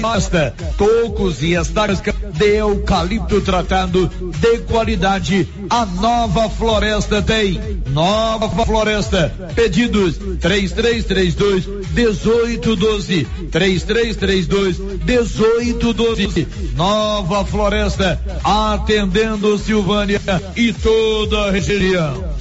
pasta, tocos e estacas de eucalipto tratado de qualidade. A nova floresta tem. Nova floresta. Pedidos 3332 1812. 3332 1812. Nova floresta. Atendendo Silvânia e toda a região.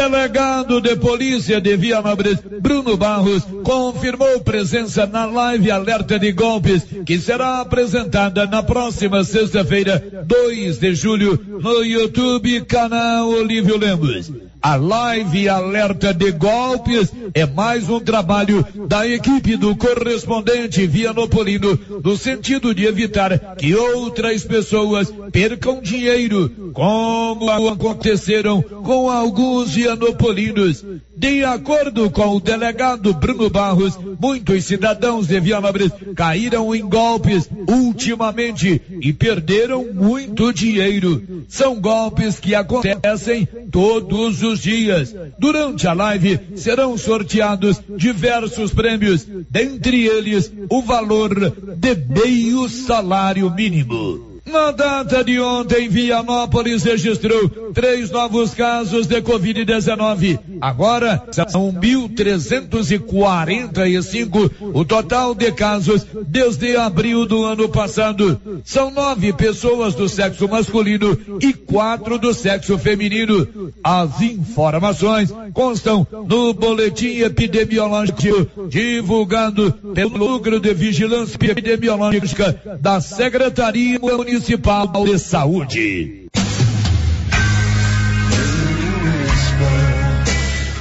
Delegado de polícia de Vianópolis, Bruno Barros, confirmou presença na live alerta de golpes que será apresentada na próxima sexta-feira, 2 de julho, no YouTube canal Olívio Lemos. A live alerta de golpes é mais um trabalho da equipe do correspondente Vianopolino no sentido de evitar que outras pessoas percam dinheiro, como aconteceram com alguns vianopolinos. De acordo com o delegado Bruno Barros, muitos cidadãos de Vianópolis caíram em golpes ultimamente e perderam muito dinheiro. São golpes que acontecem todos os dias. Durante a live serão sorteados diversos prêmios, dentre eles o valor de meio salário mínimo. Na data de ontem, Vianópolis registrou três novos casos de Covid-19. Agora são 1.345 o total de casos desde abril do ano passado. São nove pessoas do sexo masculino e quatro do sexo feminino. As informações constam no boletim epidemiológico divulgado pelo Núcleo de Vigilância Epidemiológica da Secretaria Municipal Municipal de Saúde.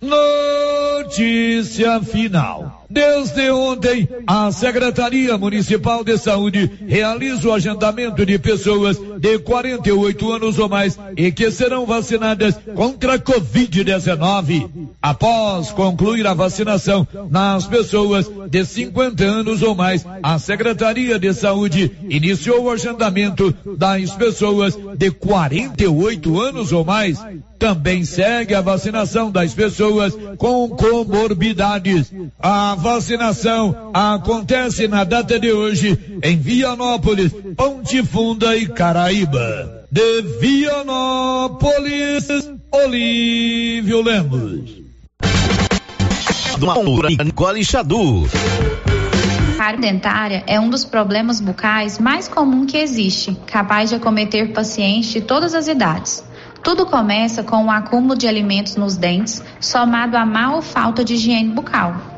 Notícia final. Desde ontem, a Secretaria Municipal de Saúde realiza o agendamento de pessoas de 48 anos ou mais e que serão vacinadas contra a Covid-19. Após concluir a vacinação nas pessoas de 50 anos ou mais, a Secretaria de Saúde iniciou o agendamento das pessoas de 48 anos ou mais. Também segue a vacinação das pessoas com comorbidades. A vacinação acontece na data de hoje em Vianópolis, Ponte Funda e Caraíba. De Vianópolis, Olívio Lemos. Nicole Xadu. Cárie dentária é um dos problemas bucais mais comum que existe, capaz de acometer pacientes de todas as idades. Tudo começa com o acúmulo de alimentos nos dentes, somado à má ou falta de higiene bucal.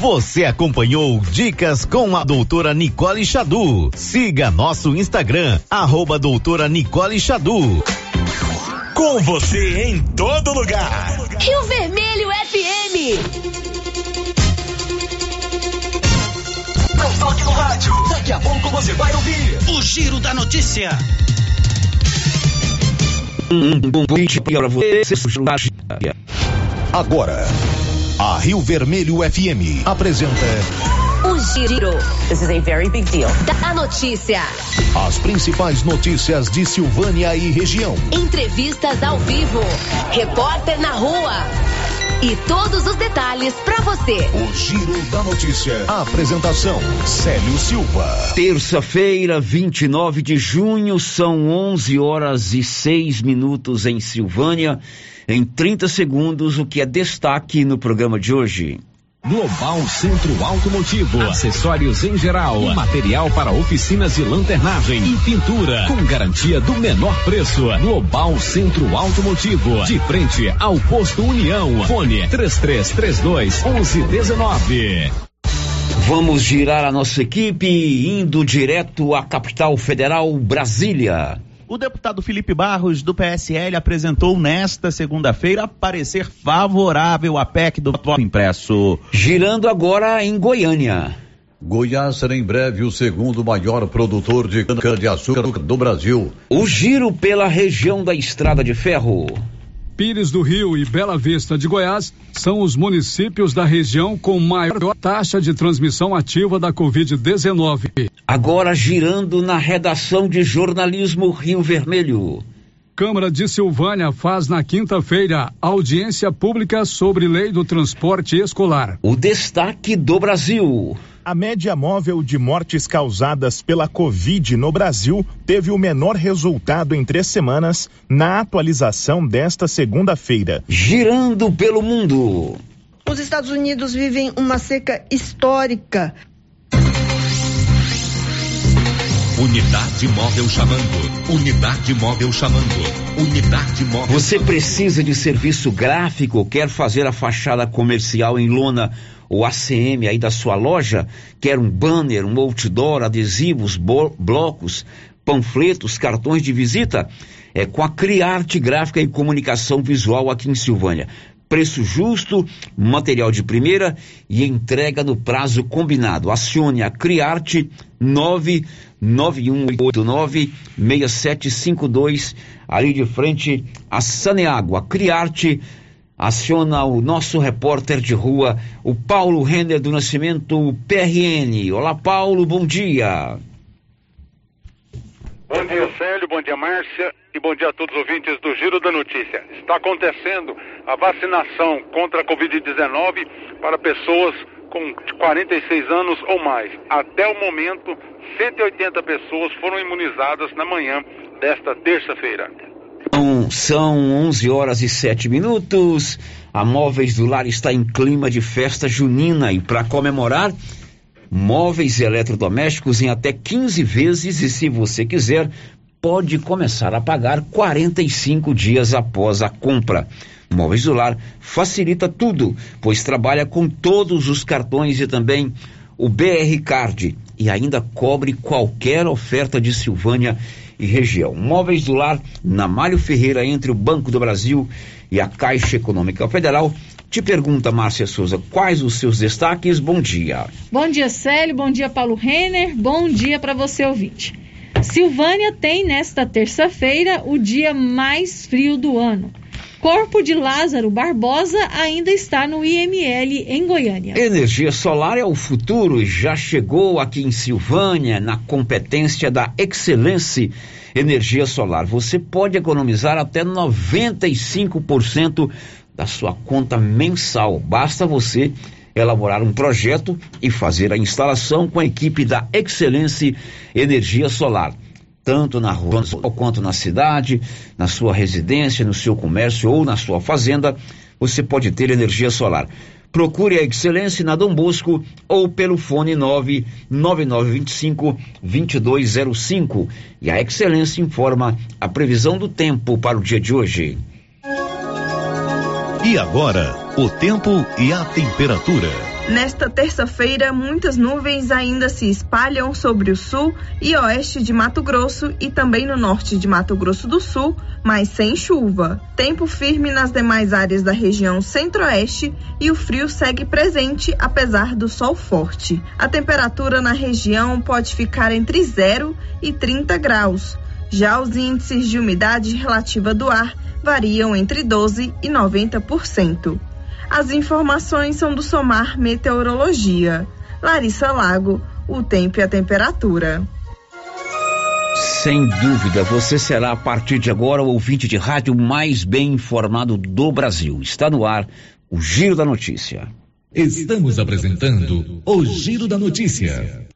Você acompanhou Dicas com a doutora Nicole Xadu. Siga nosso Instagram, arroba doutora Nicole Xadu. Com você em todo lugar. Rio Vermelho FM. Não toque no rádio. Daqui a pouco você vai ouvir o Giro da Notícia. Agora, a Rio Vermelho FM apresenta o Giro. This is a very big deal. Da notícia. As principais notícias de Silvânia e região. Entrevistas ao vivo. Repórter na rua. E todos os detalhes para você. O Giro da Notícia. A apresentação: Célio Silva. Terça-feira, 29 de junho, são 11 horas e 6 minutos em Silvânia. Em 30 segundos, o que é destaque no programa de hoje. Global Centro Automotivo, acessórios em geral, material para oficinas de lanternagem e pintura, com garantia do menor preço. Global Centro Automotivo, de frente ao posto União. Fone 3332 1119. Vamos girar a nossa equipe indo direto à capital federal, Brasília. O deputado Felipe Barros, do PSL, apresentou nesta segunda-feira parecer favorável à PEC do voto impresso. Girando agora em Goiânia. Goiás será em breve o segundo maior produtor de cana-de-açúcar do Brasil. O giro pela região da Estrada de Ferro. Pires do Rio e Bela Vista de Goiás são os municípios da região com maior taxa de transmissão ativa da Covid-19. Agora girando na redação de jornalismo Rio Vermelho. Câmara de Silvânia faz na quinta-feira audiência pública sobre lei do transporte escolar. O destaque do Brasil. A média móvel de mortes causadas pela Covid no Brasil teve o menor resultado em três semanas na atualização desta segunda-feira. Girando pelo mundo. Os Estados Unidos vivem uma seca histórica. Unidade móvel chamando. Unidade móvel chamando. Unidade móvel. Você precisa de serviço gráfico, quer fazer a fachada comercial em lona ou ACM aí da sua loja, quer um banner, um outdoor, adesivos, blocos, panfletos, cartões de visita, é com a Criarte Gráfica e Comunicação Visual aqui em Silvânia. Preço justo, material de primeira e entrega no prazo combinado. Acione a Criarte 991896752 ali de frente a Saneágua. Criarte aciona o nosso repórter de rua, o Paulo Renner do Nascimento PRN. Olá, Paulo, bom dia. Bom dia, Célio, bom dia, Márcia, e bom dia a todos os ouvintes do Giro da Notícia. Está acontecendo a vacinação contra a Covid-19 para pessoas com 46 anos ou mais. Até o momento, 180 pessoas foram imunizadas na manhã desta terça-feira. São, são 11 horas e 7 minutos. A Móveis do Lar está em clima de festa junina e para comemorar, móveis eletrodomésticos em até 15 vezes e se você quiser, pode começar a pagar 45 dias após a compra. Móveis do Lar facilita tudo, pois trabalha com todos os cartões e também o BR Card e ainda cobre qualquer oferta de Silvânia e região. Móveis do Lar, na Mário Ferreira, entre o Banco do Brasil e a Caixa Econômica Federal. Te pergunta, Márcia Souza, quais os seus destaques? Bom dia. Bom dia, Célio. Bom dia, Paulo Renner. Bom dia para você, ouvinte. Silvânia tem nesta terça-feira o dia mais frio do ano. Corpo de Lázaro Barbosa ainda está no IML em Goiânia. Energia solar é o futuro e já chegou aqui em Silvânia na competência da Excelência Energia Solar. Você pode economizar até 95% da sua conta mensal. Basta você elaborar um projeto e fazer a instalação com a equipe da Excelência Energia Solar tanto na rua quanto na cidade, na sua residência, no seu comércio ou na sua fazenda, você pode ter energia solar. Procure a Excelência na Dom Bosco ou pelo fone 99925 2205 e a Excelência informa a previsão do tempo para o dia de hoje. E agora, o tempo e a temperatura. Nesta terça-feira, muitas nuvens ainda se espalham sobre o sul e oeste de Mato Grosso e também no norte de Mato Grosso do Sul, mas sem chuva. Tempo firme nas demais áreas da região centro-oeste e o frio segue presente apesar do sol forte. A temperatura na região pode ficar entre 0 e 30 graus. Já os índices de umidade relativa do ar variam entre 12 e 90%. As informações são do Somar Meteorologia. Larissa Lago, o tempo e a temperatura. Sem dúvida, você será a partir de agora o ouvinte de rádio mais bem informado do Brasil. Está no ar o Giro da Notícia. Estamos apresentando o Giro da Notícia.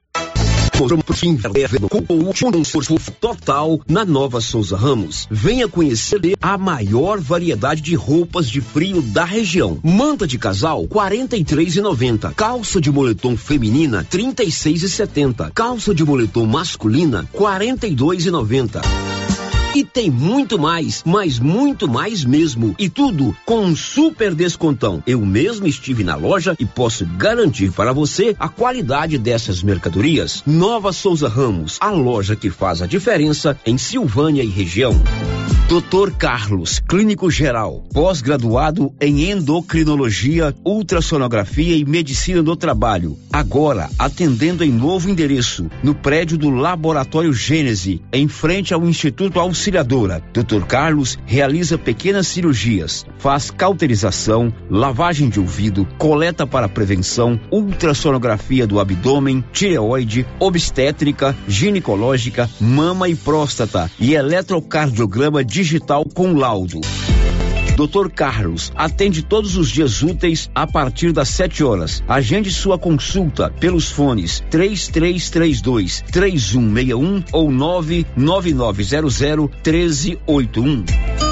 Com o último total na Nova Souza Ramos. Venha conhecer a maior variedade de roupas de frio da região. Manta de casal, R$ 43,90. Calça de moletom feminina, R$ 36,70. Calça de moletom masculina, R$ 42,90. E tem muito mais, mas muito mais mesmo. E tudo com um super descontão. Eu mesmo estive na loja e posso garantir para você a qualidade dessas mercadorias. Nova Souza Ramos, a loja que faz a diferença em Silvânia e região. Dr. Carlos, clínico geral, pós-graduado em endocrinologia, ultrassonografia e medicina do trabalho. Agora atendendo em novo endereço, no prédio do Laboratório Gênese, em frente ao Instituto Auxiliadora. Dr. Carlos realiza pequenas cirurgias, faz cauterização, lavagem de ouvido, coleta para prevenção, ultrassonografia do abdômen, tireoide, obstétrica, ginecológica, mama e próstata e eletrocardiograma digital com laudo. Dr. Carlos atende todos os dias úteis a partir das 7 horas. Agende sua consulta pelos fones 3332 3161 ou 99900 1381.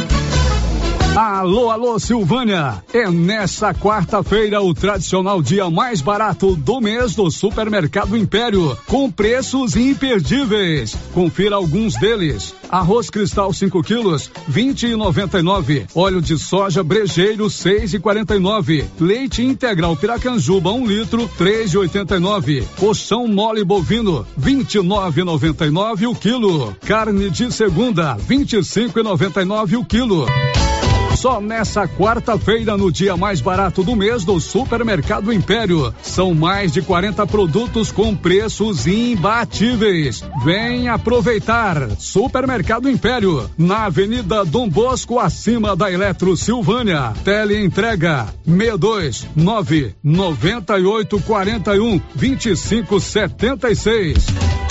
Alô, alô, Silvânia! É nessa quarta-feira o tradicional dia mais barato do mês do Supermercado Império, com preços imperdíveis. Confira alguns deles. Arroz cristal 5 quilos, 20 e 99. Óleo de soja brejeiro, 6 e 49. Leite integral Piracanjuba, 1 um litro, 3 e 89. Colchão mole bovino, 29,99 o quilo. Carne de segunda, 25 e 99 o quilo. Só nessa quarta-feira, no dia mais barato do mês do Supermercado Império. São mais de 40 produtos com preços imbatíveis. Vem aproveitar. Supermercado Império, na Avenida Dom Bosco, acima da Eletro Silvânia. Tele entrega 62 9 98 41 25 76.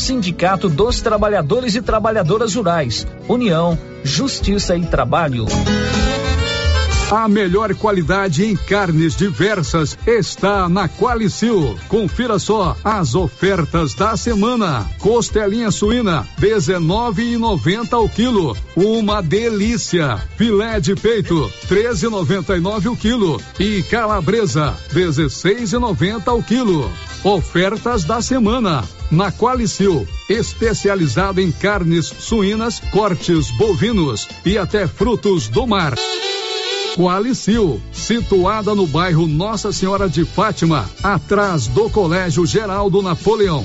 Sindicato dos Trabalhadores e Trabalhadoras Rurais. União, Justiça e Trabalho. A melhor qualidade em carnes diversas está na Qualicil. Confira só as ofertas da semana. Costelinha suína, 19,90 ao quilo. Uma delícia. Filé de peito, 13,99 o quilo. E calabresa, 16,90 ao quilo. Ofertas da semana. Na Qualicil, especializada em carnes suínas, cortes bovinos e até frutos do mar. Qualicil, situada no bairro Nossa Senhora de Fátima, atrás do Colégio Geraldo Napoleão.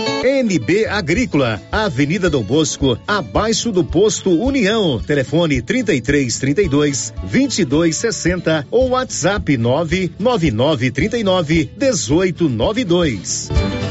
NB Agrícola, Avenida Dom Bosco, abaixo do posto União. Telefone 33 32 22 60 ou WhatsApp 999 39 18 92.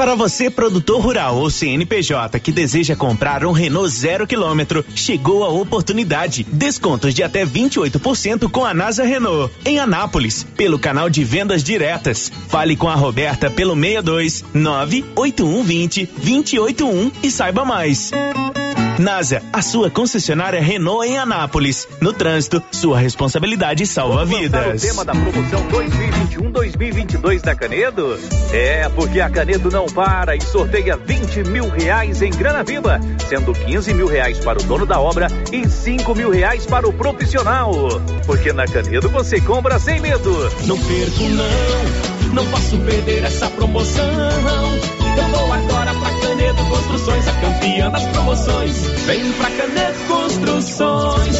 Para você, produtor rural ou CNPJ que deseja comprar um Renault zero quilômetro, chegou a oportunidade. Descontos de até 28% com a NASA Renault, em Anápolis, pelo canal de vendas diretas. Fale com a Roberta pelo 62 98120 281 e saiba mais. NASA, a sua concessionária Renault em Anápolis. No trânsito, sua responsabilidade salva vidas. o tema da promoção 2021-2022 da Canedo? É, porque a Canedo não para e sorteia 20 mil reais em grana viva, sendo 15 mil reais para o dono da obra e 5 mil reais para o profissional. Porque na Canedo você compra sem medo. Não perco não, não posso perder essa promoção. Eu vou agora pra Canedo Construções, a campeã das promoções. Vem pra Canedo Construções,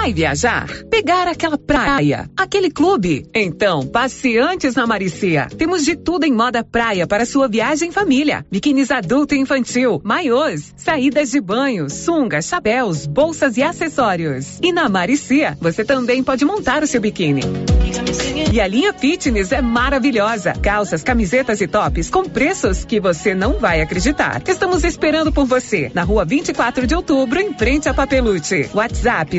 Vai viajar? Pegar aquela praia? Aquele clube? Então, passe antes na Maricia. Temos de tudo em moda praia para sua viagem em família. Biquínis adulto e infantil, maiôs, saídas de banho, sungas, chapéus, bolsas e acessórios. E na Maricia, você também pode montar o seu biquíni. E a linha fitness é maravilhosa. Calças, camisetas e tops com preços que você não vai acreditar. Estamos esperando por você na rua 24 de outubro, em frente a Papelute. WhatsApp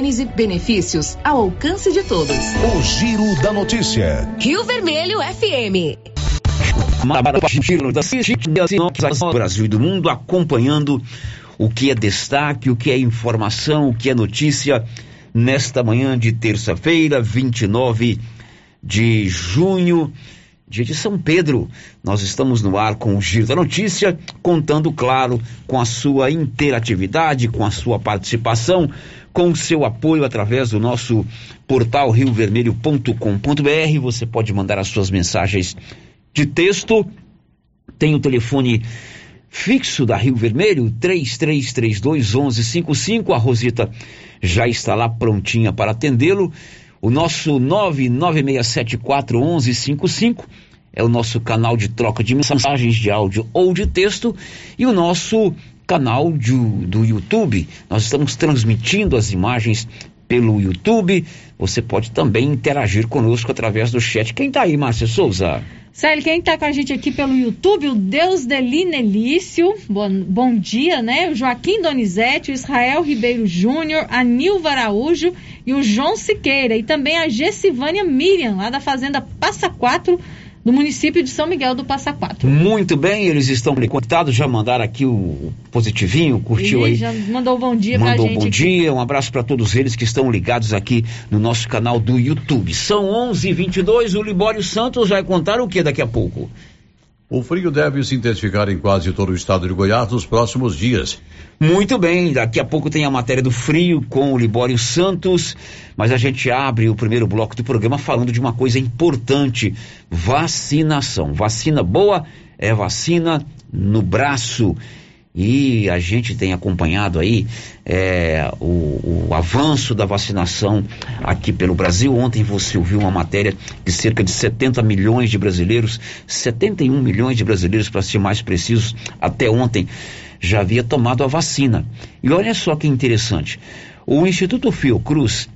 Gênese Benefícios ao alcance de todos. O Giro da Notícia. Rio Vermelho FM. Giro da do Brasil e do mundo acompanhando o que é destaque, o que é informação, o que é notícia nesta manhã de terça-feira, 29 de junho dia de São Pedro. Nós estamos no ar com o Giro da Notícia, contando, claro, com a sua interatividade, com a sua participação, com o seu apoio através do nosso portal riovermelho.com.br. Você pode mandar as suas mensagens de texto. Tem o telefone fixo da Rio Vermelho, 3332 1155. A Rosita já está lá prontinha para atendê-lo. O nosso 996741155 é o nosso canal de troca de mensagens de áudio ou de texto e o nosso canal de, do YouTube. Nós estamos transmitindo as imagens pelo YouTube. Você pode também interagir conosco através do chat. Quem está aí, Márcia Souza? Célio, quem está com a gente aqui pelo YouTube, o Deus Delina Elício, bom, bom dia, né? O Joaquim Donizete, o Israel Ribeiro Júnior, a Nilva Araújo e o João Siqueira. E também a Gessivânia Miriam, lá da Fazenda Passa Quatro, do município de São Miguel do Passa Quatro. Muito bem, eles estão conectados, já mandaram aqui o positivinho, curtiu Ele aí. já mandou bom dia pra Mandou gente. bom aqui. dia, um abraço para todos eles que estão ligados aqui no nosso canal do YouTube. São 11:22. O Libório Santos vai contar o que daqui a pouco? O frio deve se intensificar em quase todo o estado de Goiás nos próximos dias. Muito bem, daqui a pouco tem a matéria do frio com o Libório Santos, mas a gente abre o primeiro bloco do programa falando de uma coisa importante: vacinação. Vacina boa é vacina no braço. E a gente tem acompanhado aí é, o, o avanço da vacinação aqui pelo Brasil. Ontem você ouviu uma matéria de cerca de 70 milhões de brasileiros, 71 milhões de brasileiros, para ser mais precisos, até ontem já havia tomado a vacina. E olha só que interessante: o Instituto Fiocruz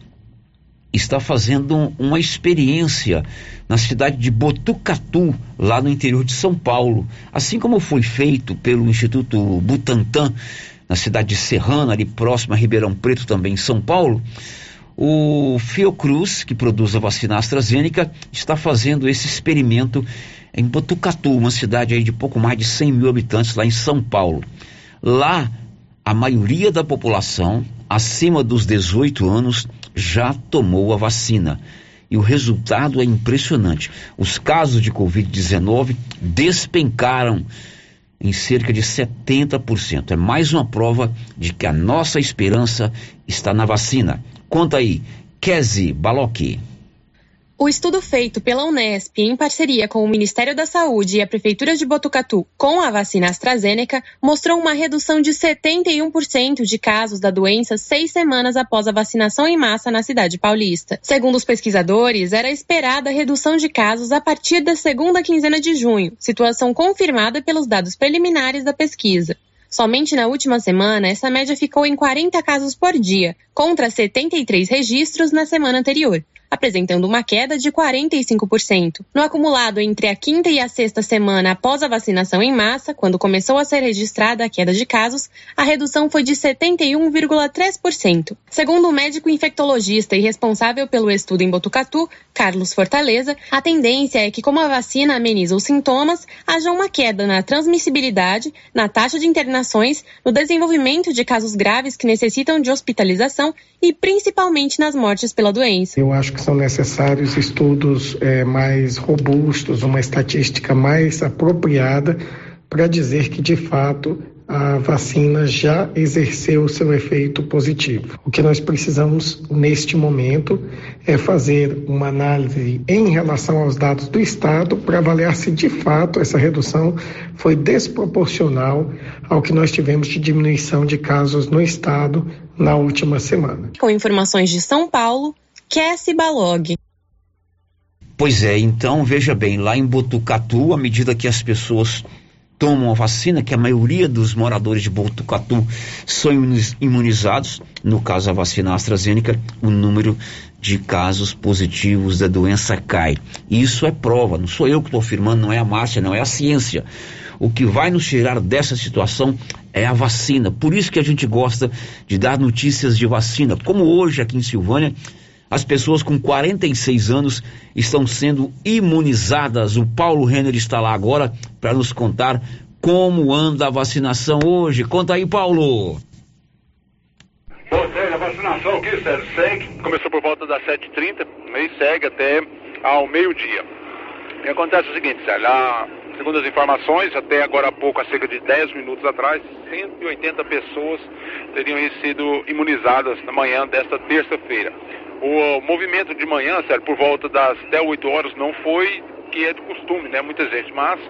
está fazendo uma experiência na cidade de Botucatu, lá no interior de São Paulo, assim como foi feito pelo Instituto Butantan, na cidade de Serrana, ali próximo a Ribeirão Preto, também em São Paulo. O Fiocruz, que produz a vacina AstraZeneca, está fazendo esse experimento em Botucatu, uma cidade de pouco mais de 100 mil habitantes lá em São Paulo. Lá, a maioria da população acima dos 18 anos já tomou a vacina. E o resultado é impressionante. Os casos de Covid-19 despencaram em cerca de 70%. É mais uma prova de que a nossa esperança está na vacina. Conta aí, Kezi Balocchi. O estudo feito pela Unesp em parceria com o Ministério da Saúde e a Prefeitura de Botucatu com a vacina AstraZeneca mostrou uma redução de 71% de casos da doença seis semanas após a vacinação em massa na cidade paulista. Segundo os pesquisadores, era esperada a redução de casos a partir da segunda quinzena de junho, situação confirmada pelos dados preliminares da pesquisa. Somente na última semana, essa média ficou em 40 casos por dia, contra 73 registros na semana anterior apresentando uma queda de 45%. No acumulado entre a quinta e a sexta semana após a vacinação em massa, quando começou a ser registrada a queda de casos, a redução foi de 71,3%. Segundo o médico infectologista e responsável pelo estudo em Botucatu, Carlos Fortaleza, a tendência é que, como a vacina ameniza os sintomas, haja uma queda na transmissibilidade, na taxa de internações, no desenvolvimento de casos graves que necessitam de hospitalização e principalmente nas mortes pela doença. Eu acho que são necessários estudos é, mais robustos, uma estatística mais apropriada para dizer que, de fato, a vacina já exerceu seu efeito positivo. O que nós precisamos neste momento é fazer uma análise em relação aos dados do Estado para avaliar se de fato essa redução foi desproporcional ao que nós tivemos de diminuição de casos no Estado na última semana. Com informações de São Paulo, Cassie Balog. Pois é, então veja bem, lá em Botucatu, à medida que as pessoas tomam a vacina, que a maioria dos moradores de Botucatu são imunizados, no caso a vacina AstraZeneca, o número de casos positivos da doença cai. E isso é prova, não sou eu que estou afirmando, não é a Márcia, não é a ciência. O que vai nos tirar dessa situação é a vacina. Por isso que a gente gosta de dar notícias de vacina, como hoje aqui em Silvânia as pessoas com 46 anos estão sendo imunizadas. O Paulo Renner está lá agora para nos contar como anda a vacinação hoje. Conta aí, Paulo. Bom, Sérgio, a vacinação aqui, Sérgio, segue. Começou por volta das 7h30 e segue até ao meio-dia. E acontece o seguinte, Sérgio, segundo as informações, até agora há pouco, há cerca de 10 minutos atrás, 180 pessoas teriam sido imunizadas na manhã desta terça-feira. O movimento de manhã, por volta das até 8 horas, não foi que é de costume, né? Muita gente, mas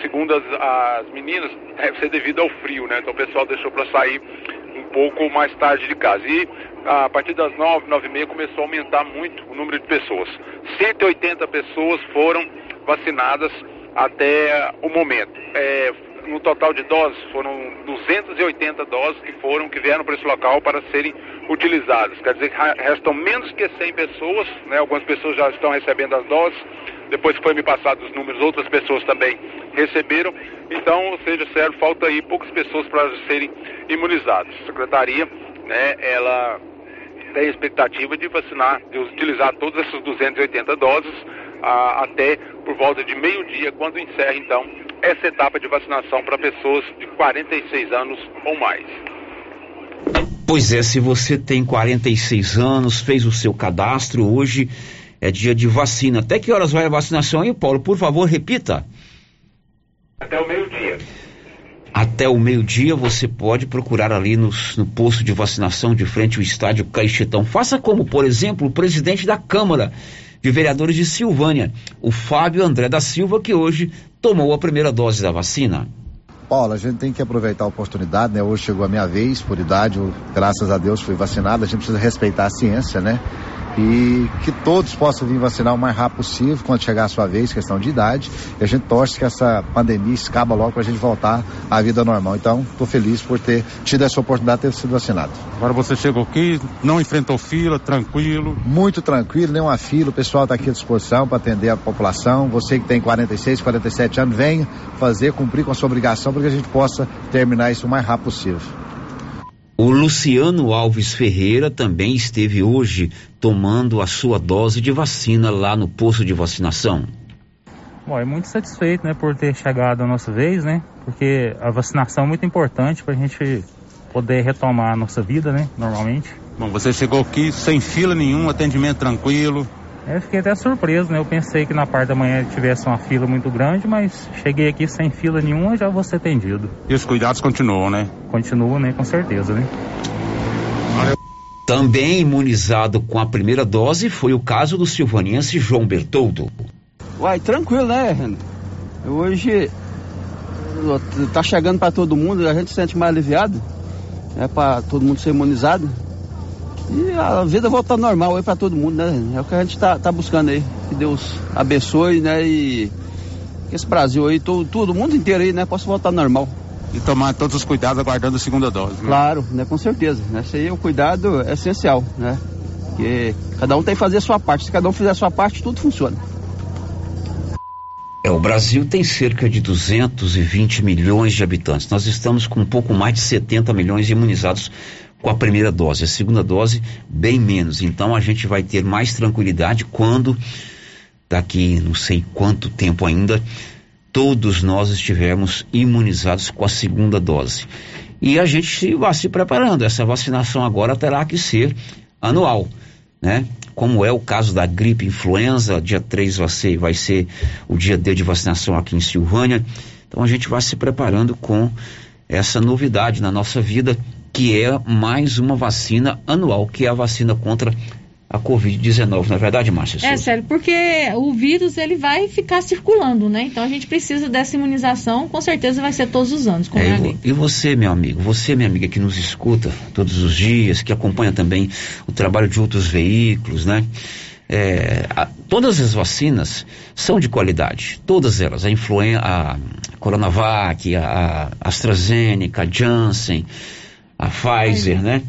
segundo as, as meninas, deve ser devido ao frio, né? Então o pessoal deixou para sair um pouco mais tarde de casa. E a partir das 9, 9 e meia começou a aumentar muito o número de pessoas. 180 pessoas foram vacinadas até o momento. É, no total de doses, foram 280 doses que foram, que vieram para esse local para serem utilizadas. Quer dizer que restam menos que 100 pessoas, né? algumas pessoas já estão recebendo as doses, depois que foi me passado os números, outras pessoas também receberam. Então, ou seja, sério, falta aí poucas pessoas para serem imunizadas. A secretaria, né, ela tem a expectativa de vacinar, de utilizar todas essas 280 doses ah, até por volta de meio-dia, quando encerra então essa etapa de vacinação para pessoas de 46 anos ou mais. Pois é, se você tem 46 anos, fez o seu cadastro, hoje é dia de vacina. Até que horas vai a vacinação aí, Paulo? Por favor, repita. Até o meio-dia. Até o meio-dia você pode procurar ali no, no posto de vacinação de frente ao estádio Caixetão. Faça como, por exemplo, o presidente da Câmara de Vereadores de Silvânia, o Fábio André da Silva, que hoje tomou a primeira dose da vacina. Paulo, a gente tem que aproveitar a oportunidade, né? Hoje chegou a minha vez, por idade, eu, graças a Deus fui vacinado, a gente precisa respeitar a ciência, né? E que todos possam vir vacinar o mais rápido possível quando chegar a sua vez, questão de idade. E a gente torce que essa pandemia escaba logo para a gente voltar à vida normal. Então, estou feliz por ter tido essa oportunidade de ter sido vacinado. Agora você chegou aqui, não enfrentou fila, tranquilo? Muito tranquilo, nenhuma fila. O pessoal está aqui à disposição para atender a população. Você que tem 46, 47 anos, venha fazer, cumprir com a sua obrigação para que a gente possa terminar isso o mais rápido possível. O Luciano Alves Ferreira também esteve hoje tomando a sua dose de vacina lá no posto de vacinação. Bom, é muito satisfeito, né, por ter chegado a nossa vez, né, porque a vacinação é muito importante para a gente poder retomar a nossa vida, né, normalmente. Bom, você chegou aqui sem fila nenhum, atendimento tranquilo. É, fiquei até surpreso, né? Eu pensei que na parte da manhã tivesse uma fila muito grande, mas cheguei aqui sem fila nenhuma já vou ser atendido. E os cuidados continuam, né? Continuam, né? Com certeza, né? Também imunizado com a primeira dose foi o caso do silvaniense João Bertoldo. Uai, tranquilo, né, Hoje tá chegando para todo mundo, a gente se sente mais aliviado, é para todo mundo ser imunizado. E a vida volta normal aí para todo mundo, né? É o que a gente tá, tá buscando aí. Que Deus abençoe, né? E que esse Brasil aí, todo, todo mundo inteiro aí, né? Possa voltar normal. E tomar todos os cuidados aguardando a segunda dose. Né? Claro, né? Com certeza. Né? Esse aí o cuidado é essencial, né? Porque cada um tem que fazer a sua parte. Se cada um fizer a sua parte, tudo funciona. É, o Brasil tem cerca de 220 milhões de habitantes. Nós estamos com um pouco mais de 70 milhões imunizados com a primeira dose. A segunda dose, bem menos. Então a gente vai ter mais tranquilidade quando, daqui não sei quanto tempo ainda, todos nós estivermos imunizados com a segunda dose. E a gente vai se preparando. Essa vacinação agora terá que ser anual, né? Como é o caso da gripe influenza, dia 3 vai ser, vai ser o dia D de vacinação aqui em Silvânia. Então a gente vai se preparando com essa novidade na nossa vida que é mais uma vacina anual, que é a vacina contra a Covid-19, não é verdade, Márcia? É sério, porque o vírus ele vai ficar circulando, né? Então a gente precisa dessa imunização, com certeza vai ser todos os anos. É, e, e você, meu amigo, você, minha amiga, que nos escuta todos os dias, que acompanha também o trabalho de outros veículos, né? É, a, todas as vacinas são de qualidade, todas elas, a influenza, a Coronavac, a, a AstraZeneca, a Janssen, a Pfizer, né?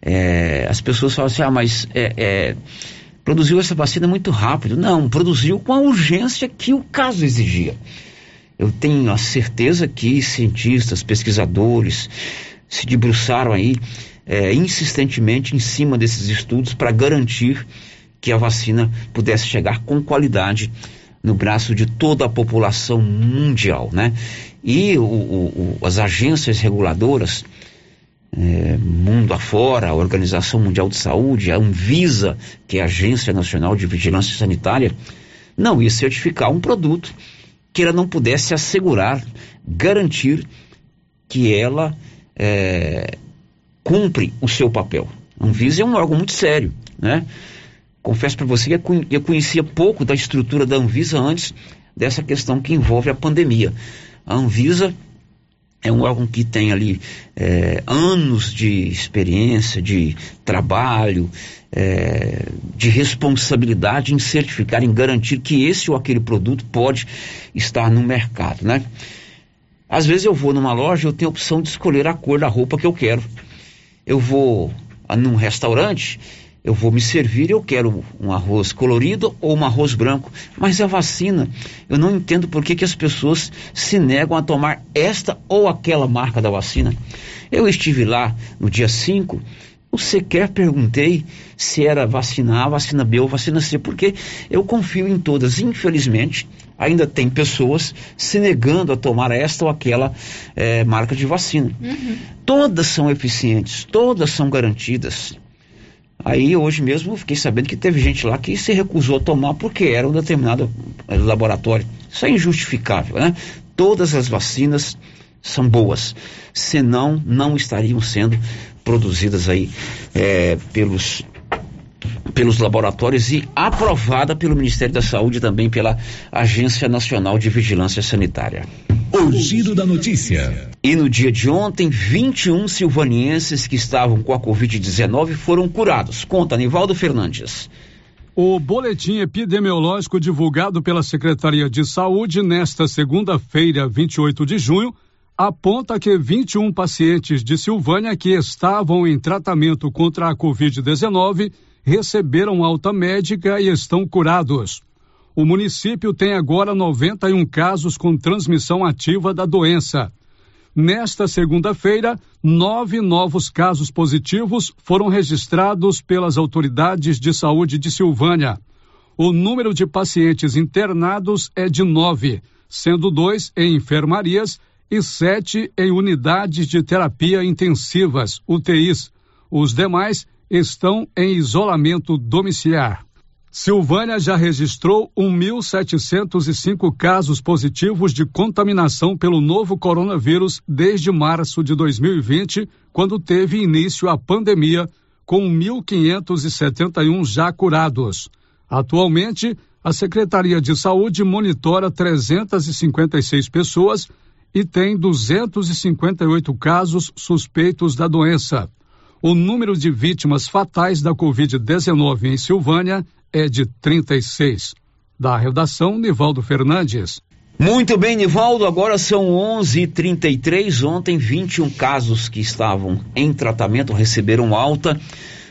É, as pessoas falam assim, ah, mas é, é, produziu essa vacina muito rápido. Não, produziu com a urgência que o caso exigia. Eu tenho a certeza que cientistas, pesquisadores se debruçaram aí é, insistentemente em cima desses estudos para garantir que a vacina pudesse chegar com qualidade no braço de toda a população mundial, né? E o, o, as agências reguladoras é, mundo afora, a Organização Mundial de Saúde, a Anvisa, que é a Agência Nacional de Vigilância Sanitária, não ia certificar um produto que ela não pudesse assegurar, garantir que ela é, cumpre o seu papel. A Anvisa é um órgão muito sério, né? Confesso para você que eu conhecia pouco da estrutura da Anvisa antes dessa questão que envolve a pandemia. A Anvisa é um órgão que tem ali é, anos de experiência, de trabalho, é, de responsabilidade em certificar, em garantir que esse ou aquele produto pode estar no mercado, né? Às vezes eu vou numa loja, eu tenho a opção de escolher a cor da roupa que eu quero. Eu vou num restaurante, eu vou me servir, eu quero um arroz colorido ou um arroz branco. Mas a vacina, eu não entendo por que, que as pessoas se negam a tomar esta ou aquela marca da vacina. Eu estive lá no dia 5, eu sequer perguntei se era vacina A, vacina B ou vacina C, porque eu confio em todas. Infelizmente, ainda tem pessoas se negando a tomar esta ou aquela é, marca de vacina. Uhum. Todas são eficientes, todas são garantidas. Aí hoje mesmo eu fiquei sabendo que teve gente lá que se recusou a tomar porque era um determinado eh, laboratório. Isso é injustificável, né? Todas as vacinas são boas, senão não estariam sendo produzidas aí é, pelos pelos laboratórios e aprovada pelo Ministério da Saúde e também pela Agência Nacional de Vigilância Sanitária. O giro da notícia. E no dia de ontem, 21 silvanienses que estavam com a Covid-19 foram curados. Conta, Nivaldo Fernandes. O boletim epidemiológico divulgado pela Secretaria de Saúde nesta segunda-feira, 28 de junho, aponta que 21 pacientes de Silvânia que estavam em tratamento contra a Covid-19 receberam alta médica e estão curados. O município tem agora 91 casos com transmissão ativa da doença. Nesta segunda-feira, nove novos casos positivos foram registrados pelas autoridades de saúde de Silvânia. O número de pacientes internados é de nove, sendo dois em enfermarias e sete em unidades de terapia intensivas, UTIs. Os demais estão em isolamento domiciliar. Silvânia já registrou 1.705 casos positivos de contaminação pelo novo coronavírus desde março de 2020, quando teve início a pandemia, com 1.571 já curados. Atualmente, a Secretaria de Saúde monitora 356 pessoas e tem 258 casos suspeitos da doença. O número de vítimas fatais da Covid-19 em Silvânia é de 36. Da redação, Nivaldo Fernandes. Muito bem, Nivaldo. Agora são 11:33. Ontem, 21 casos que estavam em tratamento receberam alta.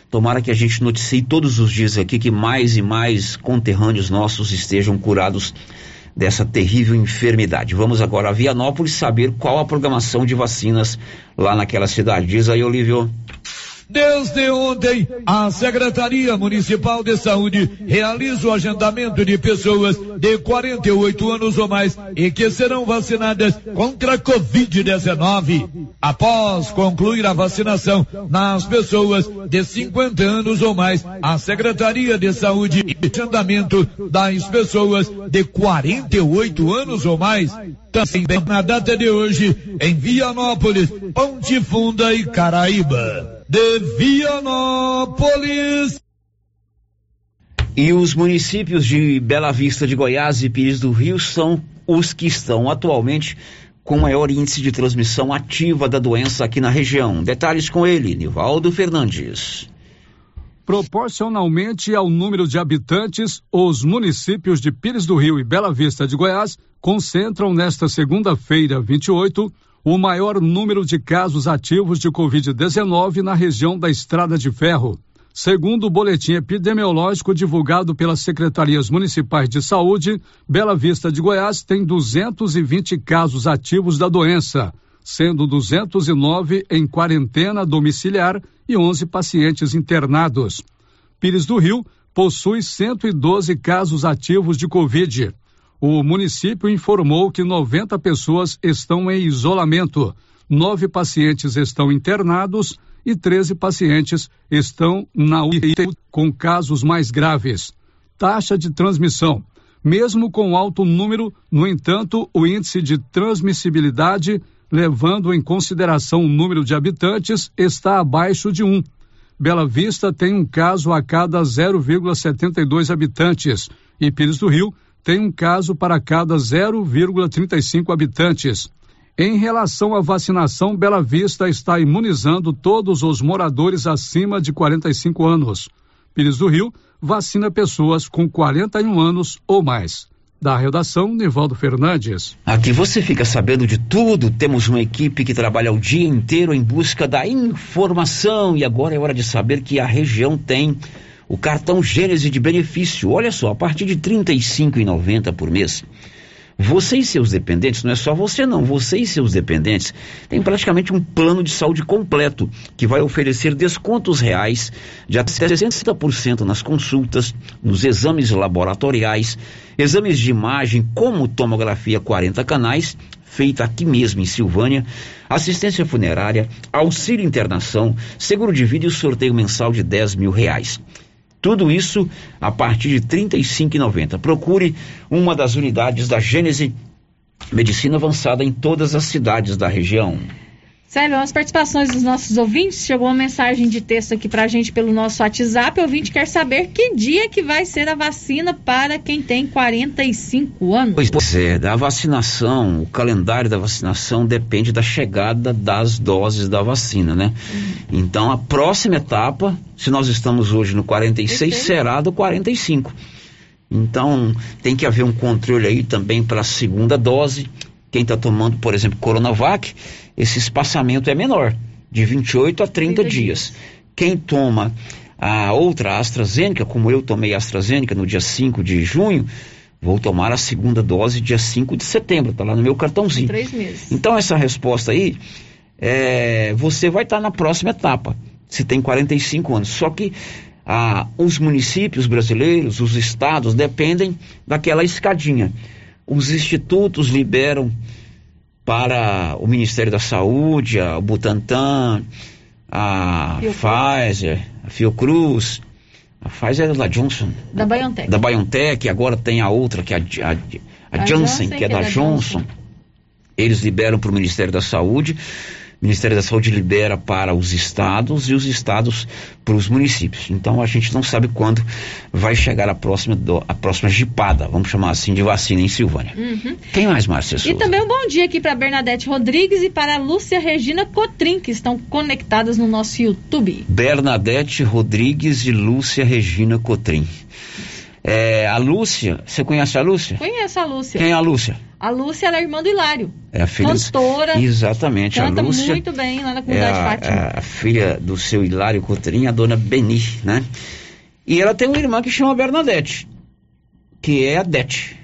Tomara que a gente noticie todos os dias aqui que mais e mais conterrâneos nossos estejam curados dessa terrível enfermidade. Vamos agora a Vianópolis saber qual a programação de vacinas lá naquela cidade. Diz aí, Olívio. Desde ontem, a Secretaria Municipal de Saúde realiza o agendamento de pessoas de 48 anos ou mais e que serão vacinadas contra a Covid-19. Após concluir a vacinação nas pessoas de 50 anos ou mais, a Secretaria de Saúde e agendamento das pessoas de 48 anos ou mais também na data de hoje em Vianópolis, Ponte Funda e Caraíba. De Vianópolis. E os municípios de Bela Vista de Goiás e Pires do Rio são os que estão atualmente com maior índice de transmissão ativa da doença aqui na região. Detalhes com ele, Nivaldo Fernandes. Proporcionalmente ao número de habitantes, os municípios de Pires do Rio e Bela Vista de Goiás concentram nesta segunda-feira, 28, o maior número de casos ativos de Covid-19 na região da Estrada de Ferro. Segundo o boletim epidemiológico divulgado pelas secretarias municipais de saúde, Bela Vista de Goiás tem 220 casos ativos da doença, sendo 209 em quarentena domiciliar e 11 pacientes internados. Pires do Rio possui 112 casos ativos de Covid o município informou que 90 pessoas estão em isolamento, nove pacientes estão internados e 13 pacientes estão na UTI com casos mais graves. Taxa de transmissão. Mesmo com alto número, no entanto, o índice de transmissibilidade, levando em consideração o número de habitantes, está abaixo de 1. Bela Vista tem um caso a cada 0,72 habitantes e Pires do Rio tem um caso para cada 0,35 habitantes. Em relação à vacinação, Bela Vista está imunizando todos os moradores acima de 45 anos. Pires do Rio vacina pessoas com 41 anos ou mais. Da redação, Nivaldo Fernandes. Aqui você fica sabendo de tudo. Temos uma equipe que trabalha o dia inteiro em busca da informação e agora é hora de saber que a região tem o cartão Gênese de benefício. Olha só, a partir de R$ 35,90 por mês. Você e seus dependentes, não é só você não, você e seus dependentes têm praticamente um plano de saúde completo que vai oferecer descontos reais de até 60% nas consultas, nos exames laboratoriais, exames de imagem como tomografia 40 canais, feita aqui mesmo em Silvânia, assistência funerária, auxílio internação, seguro de vida e sorteio mensal de 10 mil reais. Tudo isso a partir de R$ 35,90. Procure uma das unidades da Gênese Medicina Avançada em todas as cidades da região. Sério, as participações dos nossos ouvintes. Chegou uma mensagem de texto aqui pra gente pelo nosso WhatsApp. O ouvinte quer saber que dia que vai ser a vacina para quem tem 45 anos. Pois é, da vacinação, o calendário da vacinação depende da chegada das doses da vacina, né? Uhum. Então, a próxima etapa, se nós estamos hoje no 46, Perfeito. será do 45. Então, tem que haver um controle aí também para a segunda dose. Quem está tomando, por exemplo, Coronavac esse espaçamento é menor, de 28 a 30, 30 dias. dias. Quem toma a outra AstraZeneca, como eu tomei a AstraZeneca no dia 5 de junho, vou tomar a segunda dose dia 5 de setembro, está lá no meu cartãozinho. Três meses. Então essa resposta aí, é, você vai estar tá na próxima etapa, se tem 45 anos. Só que ah, os municípios brasileiros, os estados, dependem daquela escadinha. Os institutos liberam para o Ministério da Saúde, a, Butantan, a Fiocruz. Pfizer, a Fiocruz, a Pfizer é da Johnson. Da BioNTech. Da BioNTech, agora tem a outra, que é a, a, a, a Janssen, que é, da, da Johnson. Johnson. Eles liberam para o Ministério da Saúde. O Ministério da Saúde libera para os estados e os estados para os municípios. Então a gente não sabe quando vai chegar a próxima, do, a próxima jipada, vamos chamar assim, de vacina em Silvânia. Uhum. Quem mais, Márcia E também um bom dia aqui para Bernadette Rodrigues e para a Lúcia Regina Cotrim, que estão conectadas no nosso YouTube. Bernadette Rodrigues e Lúcia Regina Cotrim. É, a Lúcia, você conhece a Lúcia? Conheço a Lúcia. Quem é a Lúcia? A Lúcia é a irmã do Hilário. É a filha. Cantora. Exatamente, canta a Lúcia. muito bem lá na comunidade é a, Fátima. A, a filha do seu Hilário Cotrim, a dona Beni, né? E ela tem uma irmã que chama Bernadette, que é a Dete.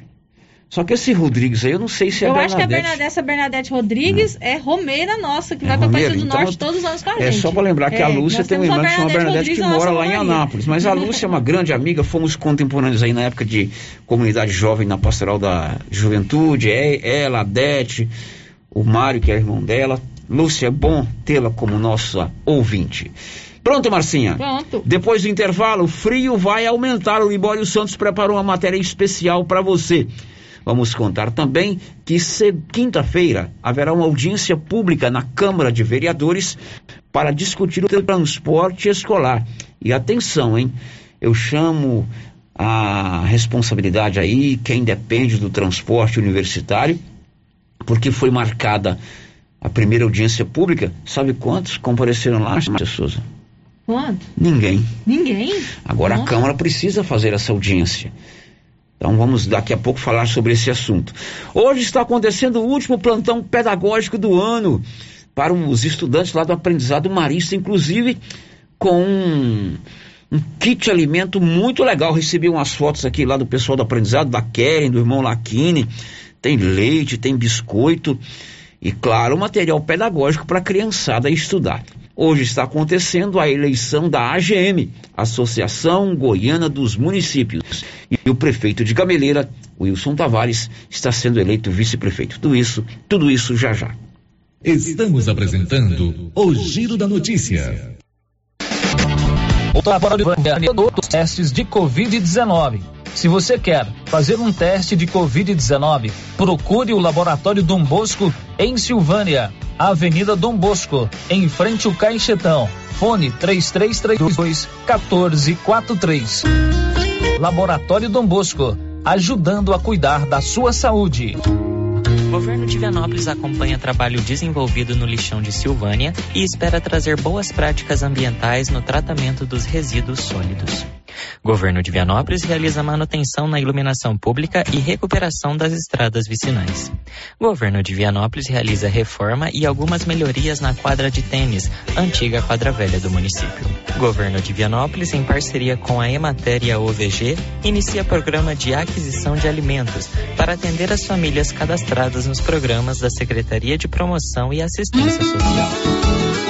Só que esse Rodrigues aí, eu não sei se é eu Bernadette. Eu acho que a Bernadette, essa Bernadette Rodrigues hum. é romeira nossa, que é vai para Aparecida do então, Norte todos os anos com a é gente. É só para lembrar que é, a Lúcia tem uma irmã que chama Bernadette Rodrigues, que mora lá em Anápolis. Mas a Lúcia é uma grande amiga, fomos contemporâneos aí na época de comunidade jovem na Pastoral da Juventude. É, ela, a Dete, o Mário, que é irmão dela. Lúcia, é bom tê-la como nossa ouvinte. Pronto, Marcinha? Pronto. Depois do intervalo, o frio vai aumentar. O Libório Santos preparou uma matéria especial para você. Vamos contar também que quinta-feira haverá uma audiência pública na Câmara de Vereadores para discutir o transporte escolar. E atenção, hein? Eu chamo a responsabilidade aí, quem depende do transporte universitário, porque foi marcada a primeira audiência pública. Sabe quantos compareceram lá, Márcia Souza? Quanto? Ninguém. Ninguém? Agora Nossa. a Câmara precisa fazer essa audiência. Então vamos daqui a pouco falar sobre esse assunto. Hoje está acontecendo o último plantão pedagógico do ano para os estudantes lá do aprendizado marista, inclusive com um, um kit alimento muito legal. Recebi umas fotos aqui lá do pessoal do aprendizado, da Keren, do irmão Laquine. Tem leite, tem biscoito e, claro, material pedagógico para a criançada estudar. Hoje está acontecendo a eleição da AGM, Associação Goiana dos Municípios. E o prefeito de Gameleira, Wilson Tavares, está sendo eleito vice-prefeito. Tudo isso, tudo isso já já. Estamos apresentando o Giro da Notícia. O laboratório dos testes de Covid-19. Se você quer fazer um teste de Covid-19, procure o Laboratório Dom Bosco em Silvânia. Avenida Dom Bosco, em frente ao Caixetão. Fone 3332 1443. Laboratório Dom Bosco, ajudando a cuidar da sua saúde. O governo de Vianópolis acompanha trabalho desenvolvido no lixão de Silvânia e espera trazer boas práticas ambientais no tratamento dos resíduos sólidos. Governo de Vianópolis realiza manutenção na iluminação pública e recuperação das estradas vicinais. Governo de Vianópolis realiza reforma e algumas melhorias na quadra de tênis, antiga quadra velha do município. Governo de Vianópolis, em parceria com a Emater e a OVG, inicia programa de aquisição de alimentos para atender as famílias cadastradas nos programas da Secretaria de Promoção e Assistência Social.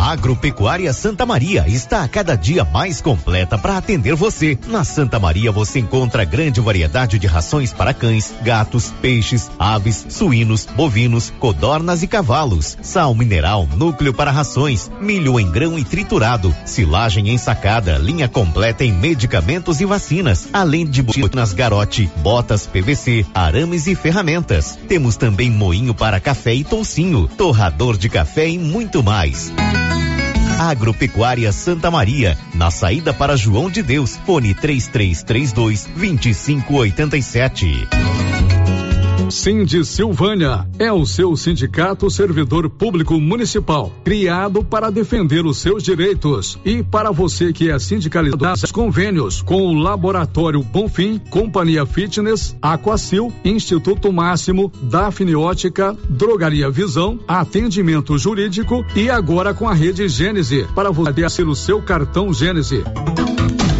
Agropecuária Santa Maria está a cada dia mais completa para atender você. Na Santa Maria você encontra grande variedade de rações para cães, gatos, peixes, aves, suínos, bovinos, codornas e cavalos. Sal mineral, núcleo para rações, milho em grão e triturado, silagem ensacada, linha completa em medicamentos e vacinas, além de botinas garote, botas PVC, arames e ferramentas. Temos também moinho para café e toucinho, torrador de café e muito mais. Agropecuária Santa Maria, na saída para João de Deus, fone 3332 2587. Cindy Silvânia é o seu sindicato servidor público municipal, criado para defender os seus direitos e para você que é sindicalizado, convênios com o Laboratório Bonfim, Companhia Fitness, Aquacil, Instituto Máximo, Dafne Ótica, Drogaria Visão, Atendimento Jurídico e agora com a rede Gênese para você ser o seu cartão Gênese.